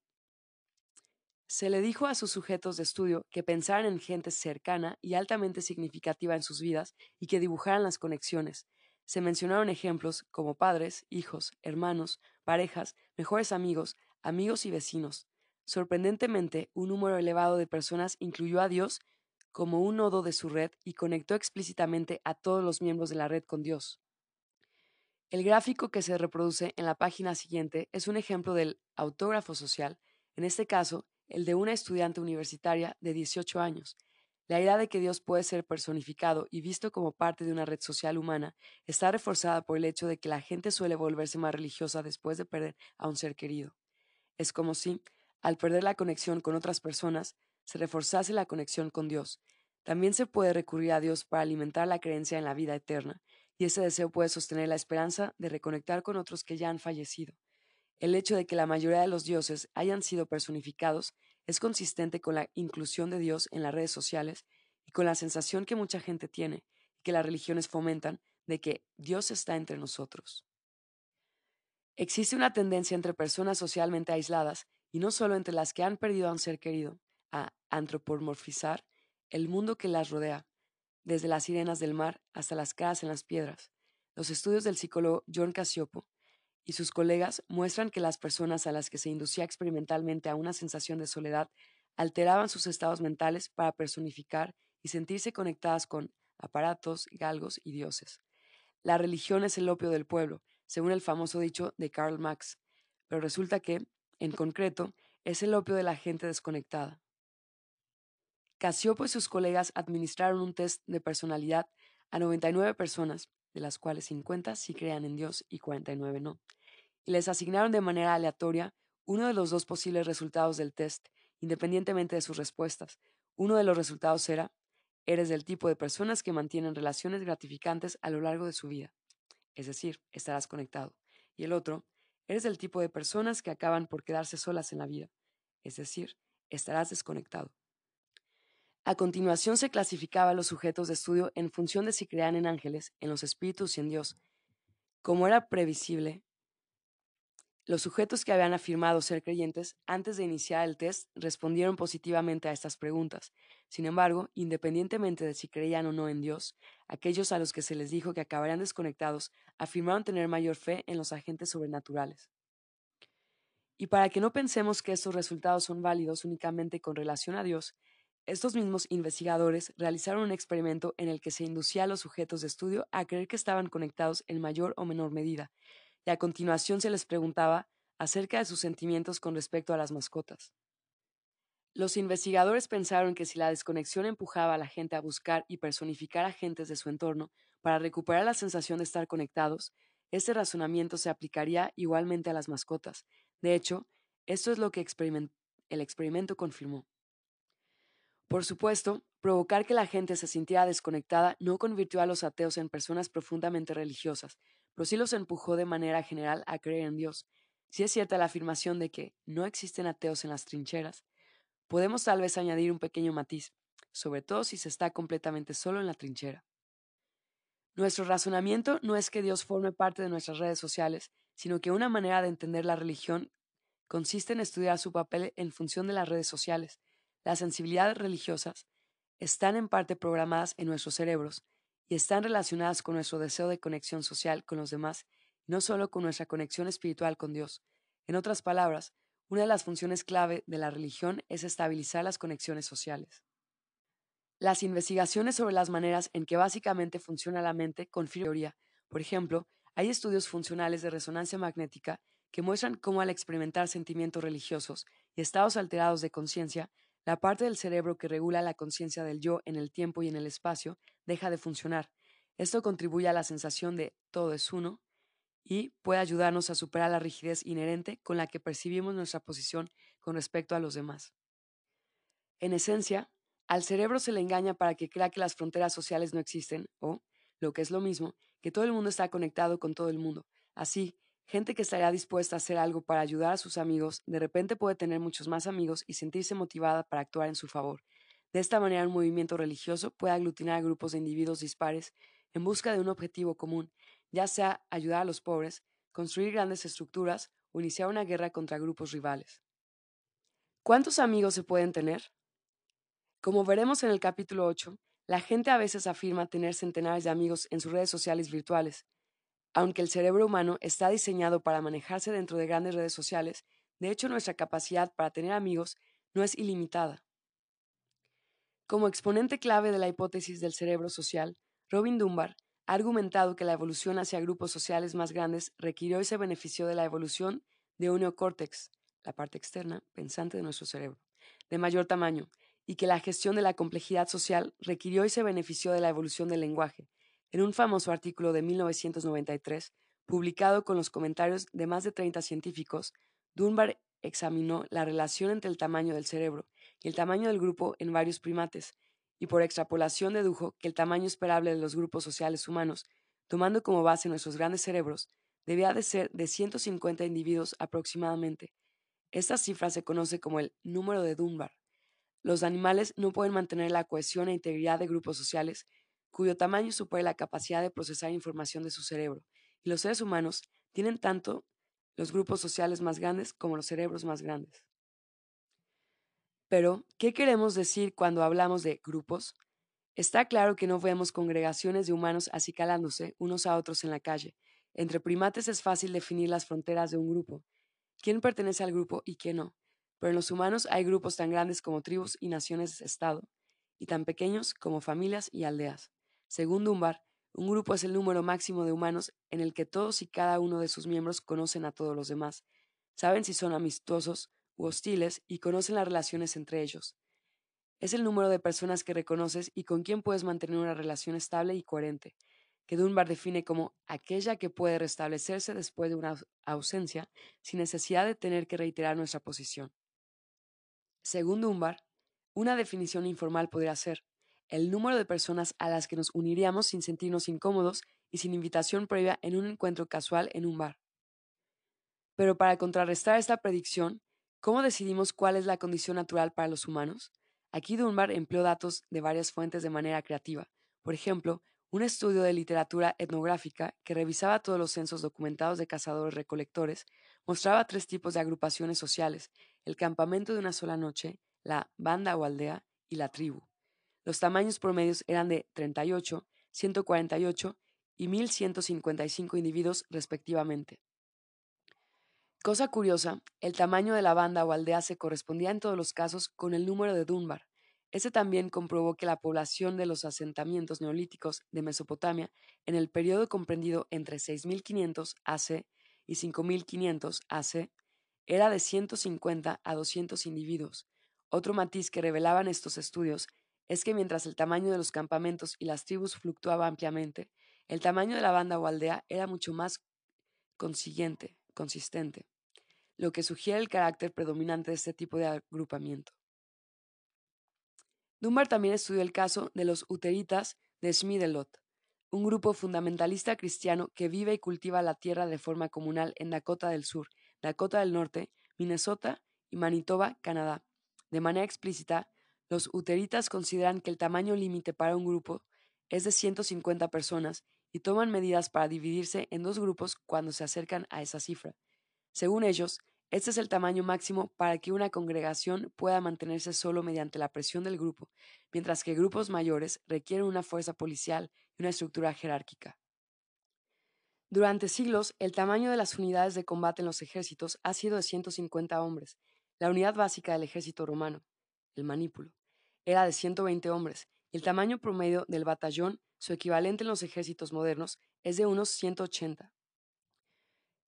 Se le dijo a sus sujetos de estudio que pensaran en gente cercana y altamente significativa en sus vidas y que dibujaran las conexiones. Se mencionaron ejemplos como padres, hijos, hermanos, parejas, mejores amigos, amigos y vecinos. Sorprendentemente, un número elevado de personas incluyó a Dios como un nodo de su red y conectó explícitamente a todos los miembros de la red con Dios. El gráfico que se reproduce en la página siguiente es un ejemplo del autógrafo social, en este caso, el de una estudiante universitaria de 18 años. La idea de que Dios puede ser personificado y visto como parte de una red social humana está reforzada por el hecho de que la gente suele volverse más religiosa después de perder a un ser querido. Es como si, al perder la conexión con otras personas, se reforzase la conexión con Dios. También se puede recurrir a Dios para alimentar la creencia en la vida eterna, y ese deseo puede sostener la esperanza de reconectar con otros que ya han fallecido. El hecho de que la mayoría de los dioses hayan sido personificados es consistente con la inclusión de Dios en las redes sociales y con la sensación que mucha gente tiene y que las religiones fomentan de que Dios está entre nosotros. Existe una tendencia entre personas socialmente aisladas, y no solo entre las que han perdido a un ser querido, a antropomorfizar el mundo que las rodea, desde las sirenas del mar hasta las caras en las piedras. Los estudios del psicólogo John Casiopo y sus colegas muestran que las personas a las que se inducía experimentalmente a una sensación de soledad alteraban sus estados mentales para personificar y sentirse conectadas con aparatos, galgos y dioses. La religión es el opio del pueblo, según el famoso dicho de Karl Marx, pero resulta que, en concreto, es el opio de la gente desconectada. Casiopo y sus colegas administraron un test de personalidad a 99 personas, de las cuales 50 sí creían en Dios y 49 no, y les asignaron de manera aleatoria uno de los dos posibles resultados del test, independientemente de sus respuestas. Uno de los resultados era, eres del tipo de personas que mantienen relaciones gratificantes a lo largo de su vida, es decir, estarás conectado. Y el otro, eres del tipo de personas que acaban por quedarse solas en la vida, es decir, estarás desconectado. A continuación se clasificaba a los sujetos de estudio en función de si creían en ángeles, en los espíritus y en Dios. Como era previsible, los sujetos que habían afirmado ser creyentes antes de iniciar el test respondieron positivamente a estas preguntas. Sin embargo, independientemente de si creían o no en Dios, aquellos a los que se les dijo que acabarían desconectados afirmaron tener mayor fe en los agentes sobrenaturales. Y para que no pensemos que estos resultados son válidos únicamente con relación a Dios, estos mismos investigadores realizaron un experimento en el que se inducía a los sujetos de estudio a creer que estaban conectados en mayor o menor medida, y a continuación se les preguntaba acerca de sus sentimientos con respecto a las mascotas. Los investigadores pensaron que si la desconexión empujaba a la gente a buscar y personificar agentes de su entorno para recuperar la sensación de estar conectados, este razonamiento se aplicaría igualmente a las mascotas. De hecho, Esto es lo que el experimento confirmó. Por supuesto, provocar que la gente se sintiera desconectada no convirtió a los ateos en personas profundamente religiosas, pero sí los empujó de manera general a creer en Dios. Si es cierta la afirmación de que no existen ateos en las trincheras, podemos tal vez añadir un pequeño matiz, sobre todo si se está completamente solo en la trinchera. Nuestro razonamiento no es que Dios forme parte de nuestras redes sociales, sino que una manera de entender la religión consiste en estudiar su papel en función de las redes sociales, las sensibilidades religiosas están en parte programadas en nuestros cerebros y están relacionadas con nuestro deseo de conexión social con los demás no solo con nuestra conexión espiritual con Dios. En otras palabras, una de las funciones clave de la religión es estabilizar las conexiones sociales. Las investigaciones sobre las maneras en que básicamente funciona la mente confirman teoría. Por ejemplo, hay estudios funcionales de resonancia magnética que muestran cómo al experimentar sentimientos religiosos y estados alterados de conciencia, la parte del cerebro que regula la conciencia del yo en el tiempo y en el espacio deja de funcionar. Esto contribuye a la sensación de todo es uno y puede ayudarnos a superar la rigidez inherente con la que percibimos nuestra posición con respecto a los demás. En esencia, al cerebro se le engaña para que crea que las fronteras sociales no existen o, lo que es lo mismo, que todo el mundo está conectado con todo el mundo. Así, Gente que estaría dispuesta a hacer algo para ayudar a sus amigos, de repente puede tener muchos más amigos y sentirse motivada para actuar en su favor. De esta manera, un movimiento religioso puede aglutinar a grupos de individuos dispares en busca de un objetivo común, ya sea ayudar a los pobres, construir grandes estructuras o iniciar una guerra contra grupos rivales. ¿Cuántos amigos se pueden tener? Como veremos en el capítulo 8, la gente a veces afirma tener centenares de amigos en sus redes sociales virtuales, aunque el cerebro humano está diseñado para manejarse dentro de grandes redes sociales, de hecho nuestra capacidad para tener amigos no es ilimitada. Como exponente clave de la hipótesis del cerebro social, Robin Dunbar ha argumentado que la evolución hacia grupos sociales más grandes requirió y se benefició de la evolución de un neocórtex, la parte externa, pensante de nuestro cerebro, de mayor tamaño, y que la gestión de la complejidad social requirió y se benefició de la evolución del lenguaje, en un famoso artículo de 1993, publicado con los comentarios de más de 30 científicos, Dunbar examinó la relación entre el tamaño del cerebro el tamaño del grupo en varios primates, y por extrapolación dedujo que el tamaño esperable de los grupos sociales humanos, tomando como base nuestros grandes cerebros, debía de ser de 150 individuos aproximadamente. Esta cifra se conoce como el número de Dunbar. Los animales no pueden mantener la cohesión e integridad de grupos sociales cuyo tamaño supera la capacidad de procesar información de su cerebro, y los seres humanos tienen tanto los grupos sociales más grandes como los cerebros más grandes. Pero, ¿qué queremos decir cuando hablamos de grupos? Está claro que no vemos congregaciones de humanos acicalándose unos a otros en la calle. Entre primates es fácil definir las fronteras de un grupo, quién pertenece al grupo y quién no. Pero en los humanos hay grupos tan grandes como tribus y naciones-estado, y tan pequeños como familias y aldeas. Según Dunbar, un grupo es el número máximo de humanos en el que todos y cada uno de sus miembros conocen a todos los demás, saben si son amistosos u hostiles y conocen las relaciones entre ellos. Es el número de personas que reconoces y con quien puedes mantener una relación estable y coherente, que Dunbar define como aquella que puede restablecerse después de una ausencia sin necesidad de tener que reiterar nuestra posición. Según Dunbar, una definición informal podría ser el número de personas a las que nos uniríamos sin sentirnos incómodos y sin invitación previa en un encuentro casual en un bar. Pero para contrarrestar esta predicción, ¿cómo decidimos cuál es la condición natural para los humanos? Aquí Dunbar empleó datos de varias fuentes de manera creativa. Por ejemplo, un estudio de literatura etnográfica que revisaba todos los censos documentados de cazadores-recolectores mostraba tres tipos de agrupaciones sociales, el campamento de una sola noche, la banda o aldea y la tribu. Los tamaños promedios eran de 38, 148 y 1155 individuos respectivamente. Cosa curiosa, el tamaño de la banda o aldea se correspondía en todos los casos con el número de Dunbar. Ese también comprobó que la población de los asentamientos neolíticos de Mesopotamia en el periodo comprendido entre 6500 AC y 5500 AC era de 150 a 200 individuos. Otro matiz que revelaban estos estudios es que mientras el tamaño de los campamentos y las tribus fluctuaba ampliamente, el tamaño de la banda o aldea era mucho más consiguiente, consistente. Lo que sugiere el carácter predominante de este tipo de agrupamiento. Dunbar también estudió el caso de los uteritas de Schmiedelot, un grupo fundamentalista cristiano que vive y cultiva la tierra de forma comunal en Dakota del Sur, Dakota del Norte, Minnesota y Manitoba, Canadá. De manera explícita, los uteritas consideran que el tamaño límite para un grupo es de 150 personas y toman medidas para dividirse en dos grupos cuando se acercan a esa cifra. Según ellos, este es el tamaño máximo para que una congregación pueda mantenerse solo mediante la presión del grupo, mientras que grupos mayores requieren una fuerza policial y una estructura jerárquica. Durante siglos, el tamaño de las unidades de combate en los ejércitos ha sido de 150 hombres. La unidad básica del ejército romano, el manípulo, era de 120 hombres, y el tamaño promedio del batallón, su equivalente en los ejércitos modernos, es de unos 180.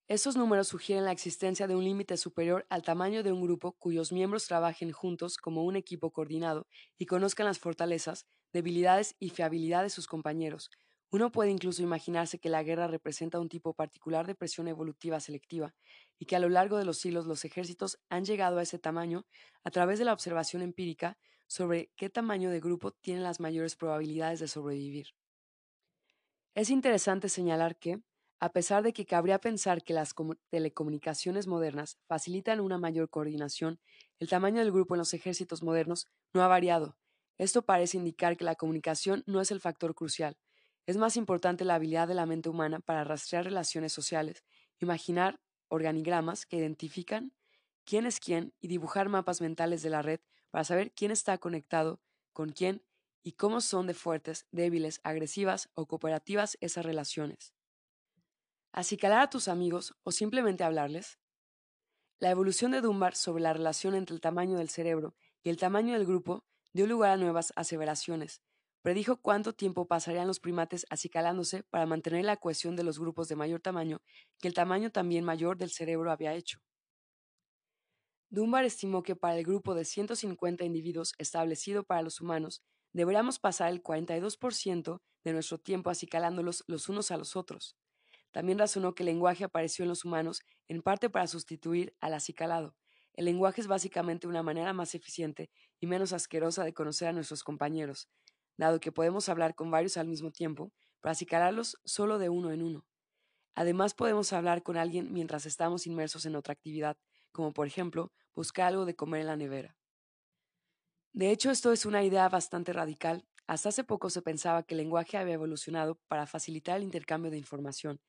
Estos números sugieren la existencia de un límite superior al tamaño de un grupo cuyos miembros trabajen juntos como un equipo coordinado y conozcan las fortalezas, debilidades y fiabilidad de sus compañeros. Uno puede incluso imaginarse que la guerra representa un tipo particular de presión evolutiva selectiva y que a lo largo de los siglos los ejércitos han llegado a ese tamaño a través de la observación empírica sobre qué tamaño de grupo tienen las mayores probabilidades de sobrevivir. Es interesante señalar que, a pesar de que cabría pensar que las telecomunicaciones modernas facilitan una mayor coordinación, el tamaño del grupo en los ejércitos modernos no ha variado. Esto parece indicar que la comunicación no es el factor crucial. Es más importante la habilidad de la mente humana para rastrear relaciones sociales, imaginar organigramas que identifican quién es quién y dibujar mapas mentales de la red para saber quién está conectado con quién y cómo son de fuertes, débiles, agresivas o cooperativas esas relaciones acicalar a tus amigos o simplemente hablarles? La evolución de Dunbar sobre la relación entre el tamaño del cerebro y el tamaño del grupo dio lugar a nuevas aseveraciones. Predijo cuánto tiempo pasarían los primates acicalándose para mantener la cohesión de los grupos de mayor tamaño que el tamaño también mayor del cerebro había hecho. Dunbar estimó que para el grupo de 150 individuos establecido para los humanos, deberíamos pasar el 42% de nuestro tiempo acicalándolos los unos a los otros. También razonó que el lenguaje apareció en los humanos en parte para sustituir al acicalado. El lenguaje es básicamente una manera más eficiente y menos asquerosa de conocer a nuestros compañeros, dado que podemos hablar con varios al mismo tiempo, para acicalarlos solo de uno en uno. Además podemos hablar con alguien mientras estamos inmersos en otra actividad, como por ejemplo buscar algo de comer en la nevera. De hecho, esto es una idea bastante radical. Hasta hace poco se pensaba que el lenguaje había evolucionado para facilitar el intercambio de información,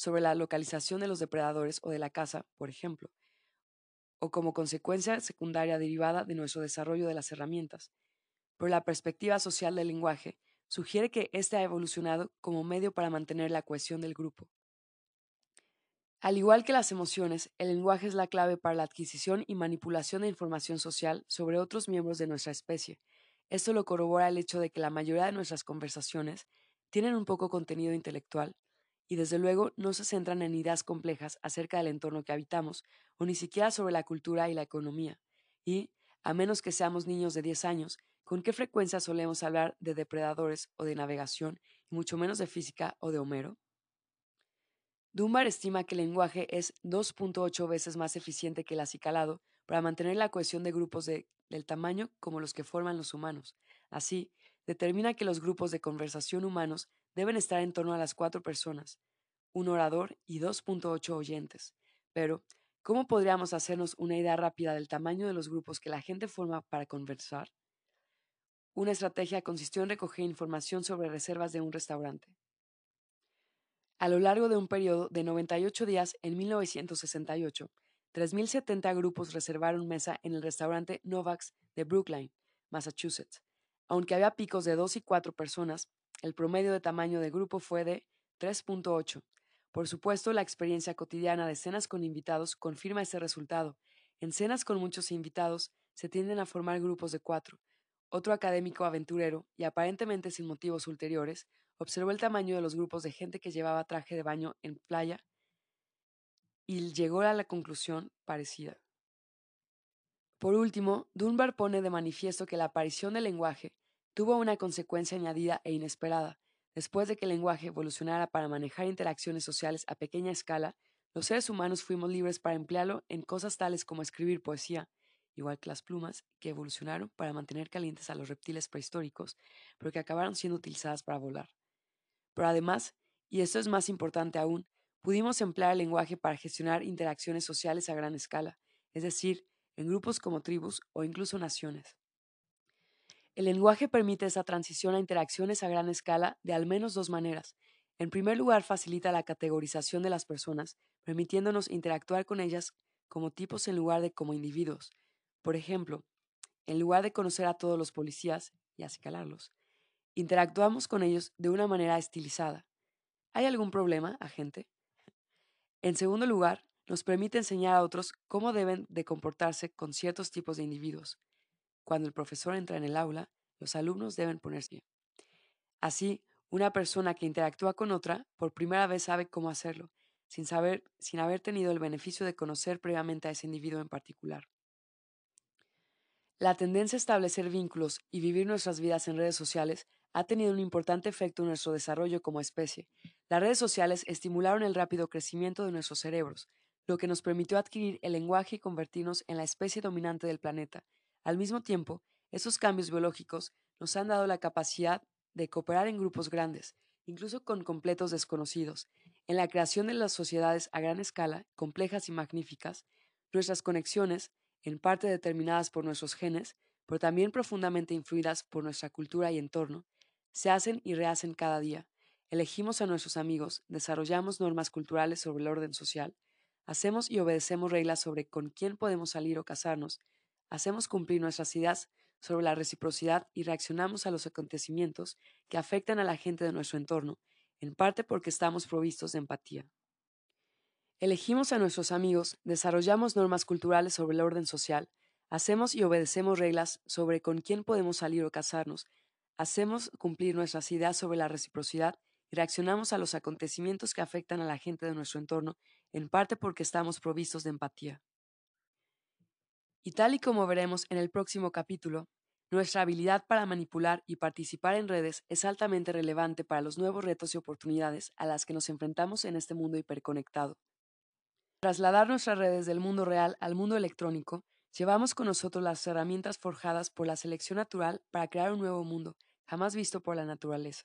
sobre la localización de los depredadores o de la caza, por ejemplo, o como consecuencia secundaria derivada de nuestro desarrollo de las herramientas. Pero la perspectiva social del lenguaje sugiere que éste ha evolucionado como medio para mantener la cohesión del grupo. Al igual que las emociones, el lenguaje es la clave para la adquisición y manipulación de información social sobre otros miembros de nuestra especie. Esto lo corrobora el hecho de que la mayoría de nuestras conversaciones tienen un poco contenido intelectual, y desde luego no se centran en ideas complejas acerca del entorno que habitamos o ni siquiera sobre la cultura y la economía. Y, a menos que seamos niños de 10 años, ¿con qué frecuencia solemos hablar de depredadores o de navegación y mucho menos de física o de Homero? Dunbar estima que el lenguaje es 2.8 veces más eficiente que el acicalado para mantener la cohesión de grupos de, del tamaño como los que forman los humanos. Así, determina que los grupos de conversación humanos deben estar en torno a las cuatro personas, un orador y 2.8 oyentes. Pero, ¿cómo podríamos hacernos una idea rápida del tamaño de los grupos que la gente forma para conversar? Una estrategia consistió en recoger información sobre reservas de un restaurante. A lo largo de un periodo de 98 días en 1968, 3.070 grupos reservaron mesa en el restaurante Novak's de Brookline, Massachusetts. Aunque había picos de dos y cuatro personas, el promedio de tamaño de grupo fue de 3.8. Por supuesto, la experiencia cotidiana de cenas con invitados confirma ese resultado. En cenas con muchos invitados se tienden a formar grupos de cuatro. Otro académico aventurero, y aparentemente sin motivos ulteriores, observó el tamaño de los grupos de gente que llevaba traje de baño en playa y llegó a la conclusión parecida. Por último, Dunbar pone de manifiesto que la aparición del lenguaje tuvo una consecuencia añadida e inesperada. Después de que el lenguaje evolucionara para manejar interacciones sociales a pequeña escala, Los seres humanos fuimos libres para emplearlo en cosas tales como escribir poesía, igual que las plumas, que evolucionaron para mantener calientes a los reptiles prehistóricos, pero que acabaron siendo utilizadas para volar. Pero además, y esto es más importante aún, pudimos emplear el lenguaje para gestionar interacciones sociales a gran escala, es decir, en grupos como tribus o incluso naciones. El lenguaje permite esa transición a interacciones a gran escala de al menos dos maneras. En primer lugar, facilita la categorización de las personas, permitiéndonos interactuar con ellas como tipos en lugar de como individuos. Por ejemplo, en lugar de conocer a todos los policías y acicalarlos, interactuamos con ellos de una manera estilizada. ¿Hay algún problema, agente? En segundo lugar, nos permite enseñar a otros cómo deben de comportarse con ciertos tipos de individuos. Cuando el profesor entra en el aula, los alumnos deben ponerse. Así, una persona que interactúa con otra por primera vez sabe cómo hacerlo, sin, saber, sin haber tenido el beneficio de conocer previamente a ese individuo en particular. La tendencia a establecer vínculos y vivir nuestras vidas en redes sociales ha tenido un importante efecto en nuestro desarrollo como especie. Las redes sociales estimularon el rápido crecimiento de nuestros cerebros, lo que nos permitió adquirir el lenguaje y convertirnos en la especie dominante del planeta. Al mismo tiempo, esos cambios biológicos nos han dado la capacidad de cooperar en grupos grandes, incluso con completos desconocidos, en la creación de las sociedades a gran escala, complejas y magníficas, nuestras conexiones, en parte determinadas por nuestros genes, pero también profundamente influidas por nuestra cultura y entorno, se hacen y rehacen cada día. Elegimos a nuestros amigos, desarrollamos normas culturales sobre el orden social, hacemos y obedecemos reglas sobre con quién podemos salir o casarnos, hacemos cumplir nuestras ideas sobre la reciprocidad y reaccionamos a los acontecimientos que afectan a la gente de nuestro entorno, en parte porque estamos provistos de empatía. Elegimos a nuestros amigos, desarrollamos normas culturales sobre el orden social, hacemos y obedecemos reglas sobre con quién podemos salir o casarnos, hacemos cumplir nuestras ideas sobre la reciprocidad y reaccionamos a los acontecimientos que afectan a la gente de nuestro entorno, en parte porque estamos provistos de empatía. Y tal y como veremos en el próximo capítulo, nuestra habilidad para manipular y participar en redes es altamente relevante para los nuevos retos y oportunidades a las que nos enfrentamos en este mundo hiperconectado. Trasladar nuestras redes del mundo real al mundo electrónico, llevamos con nosotros las herramientas forjadas por la selección natural para crear un nuevo mundo, jamás visto por la naturaleza.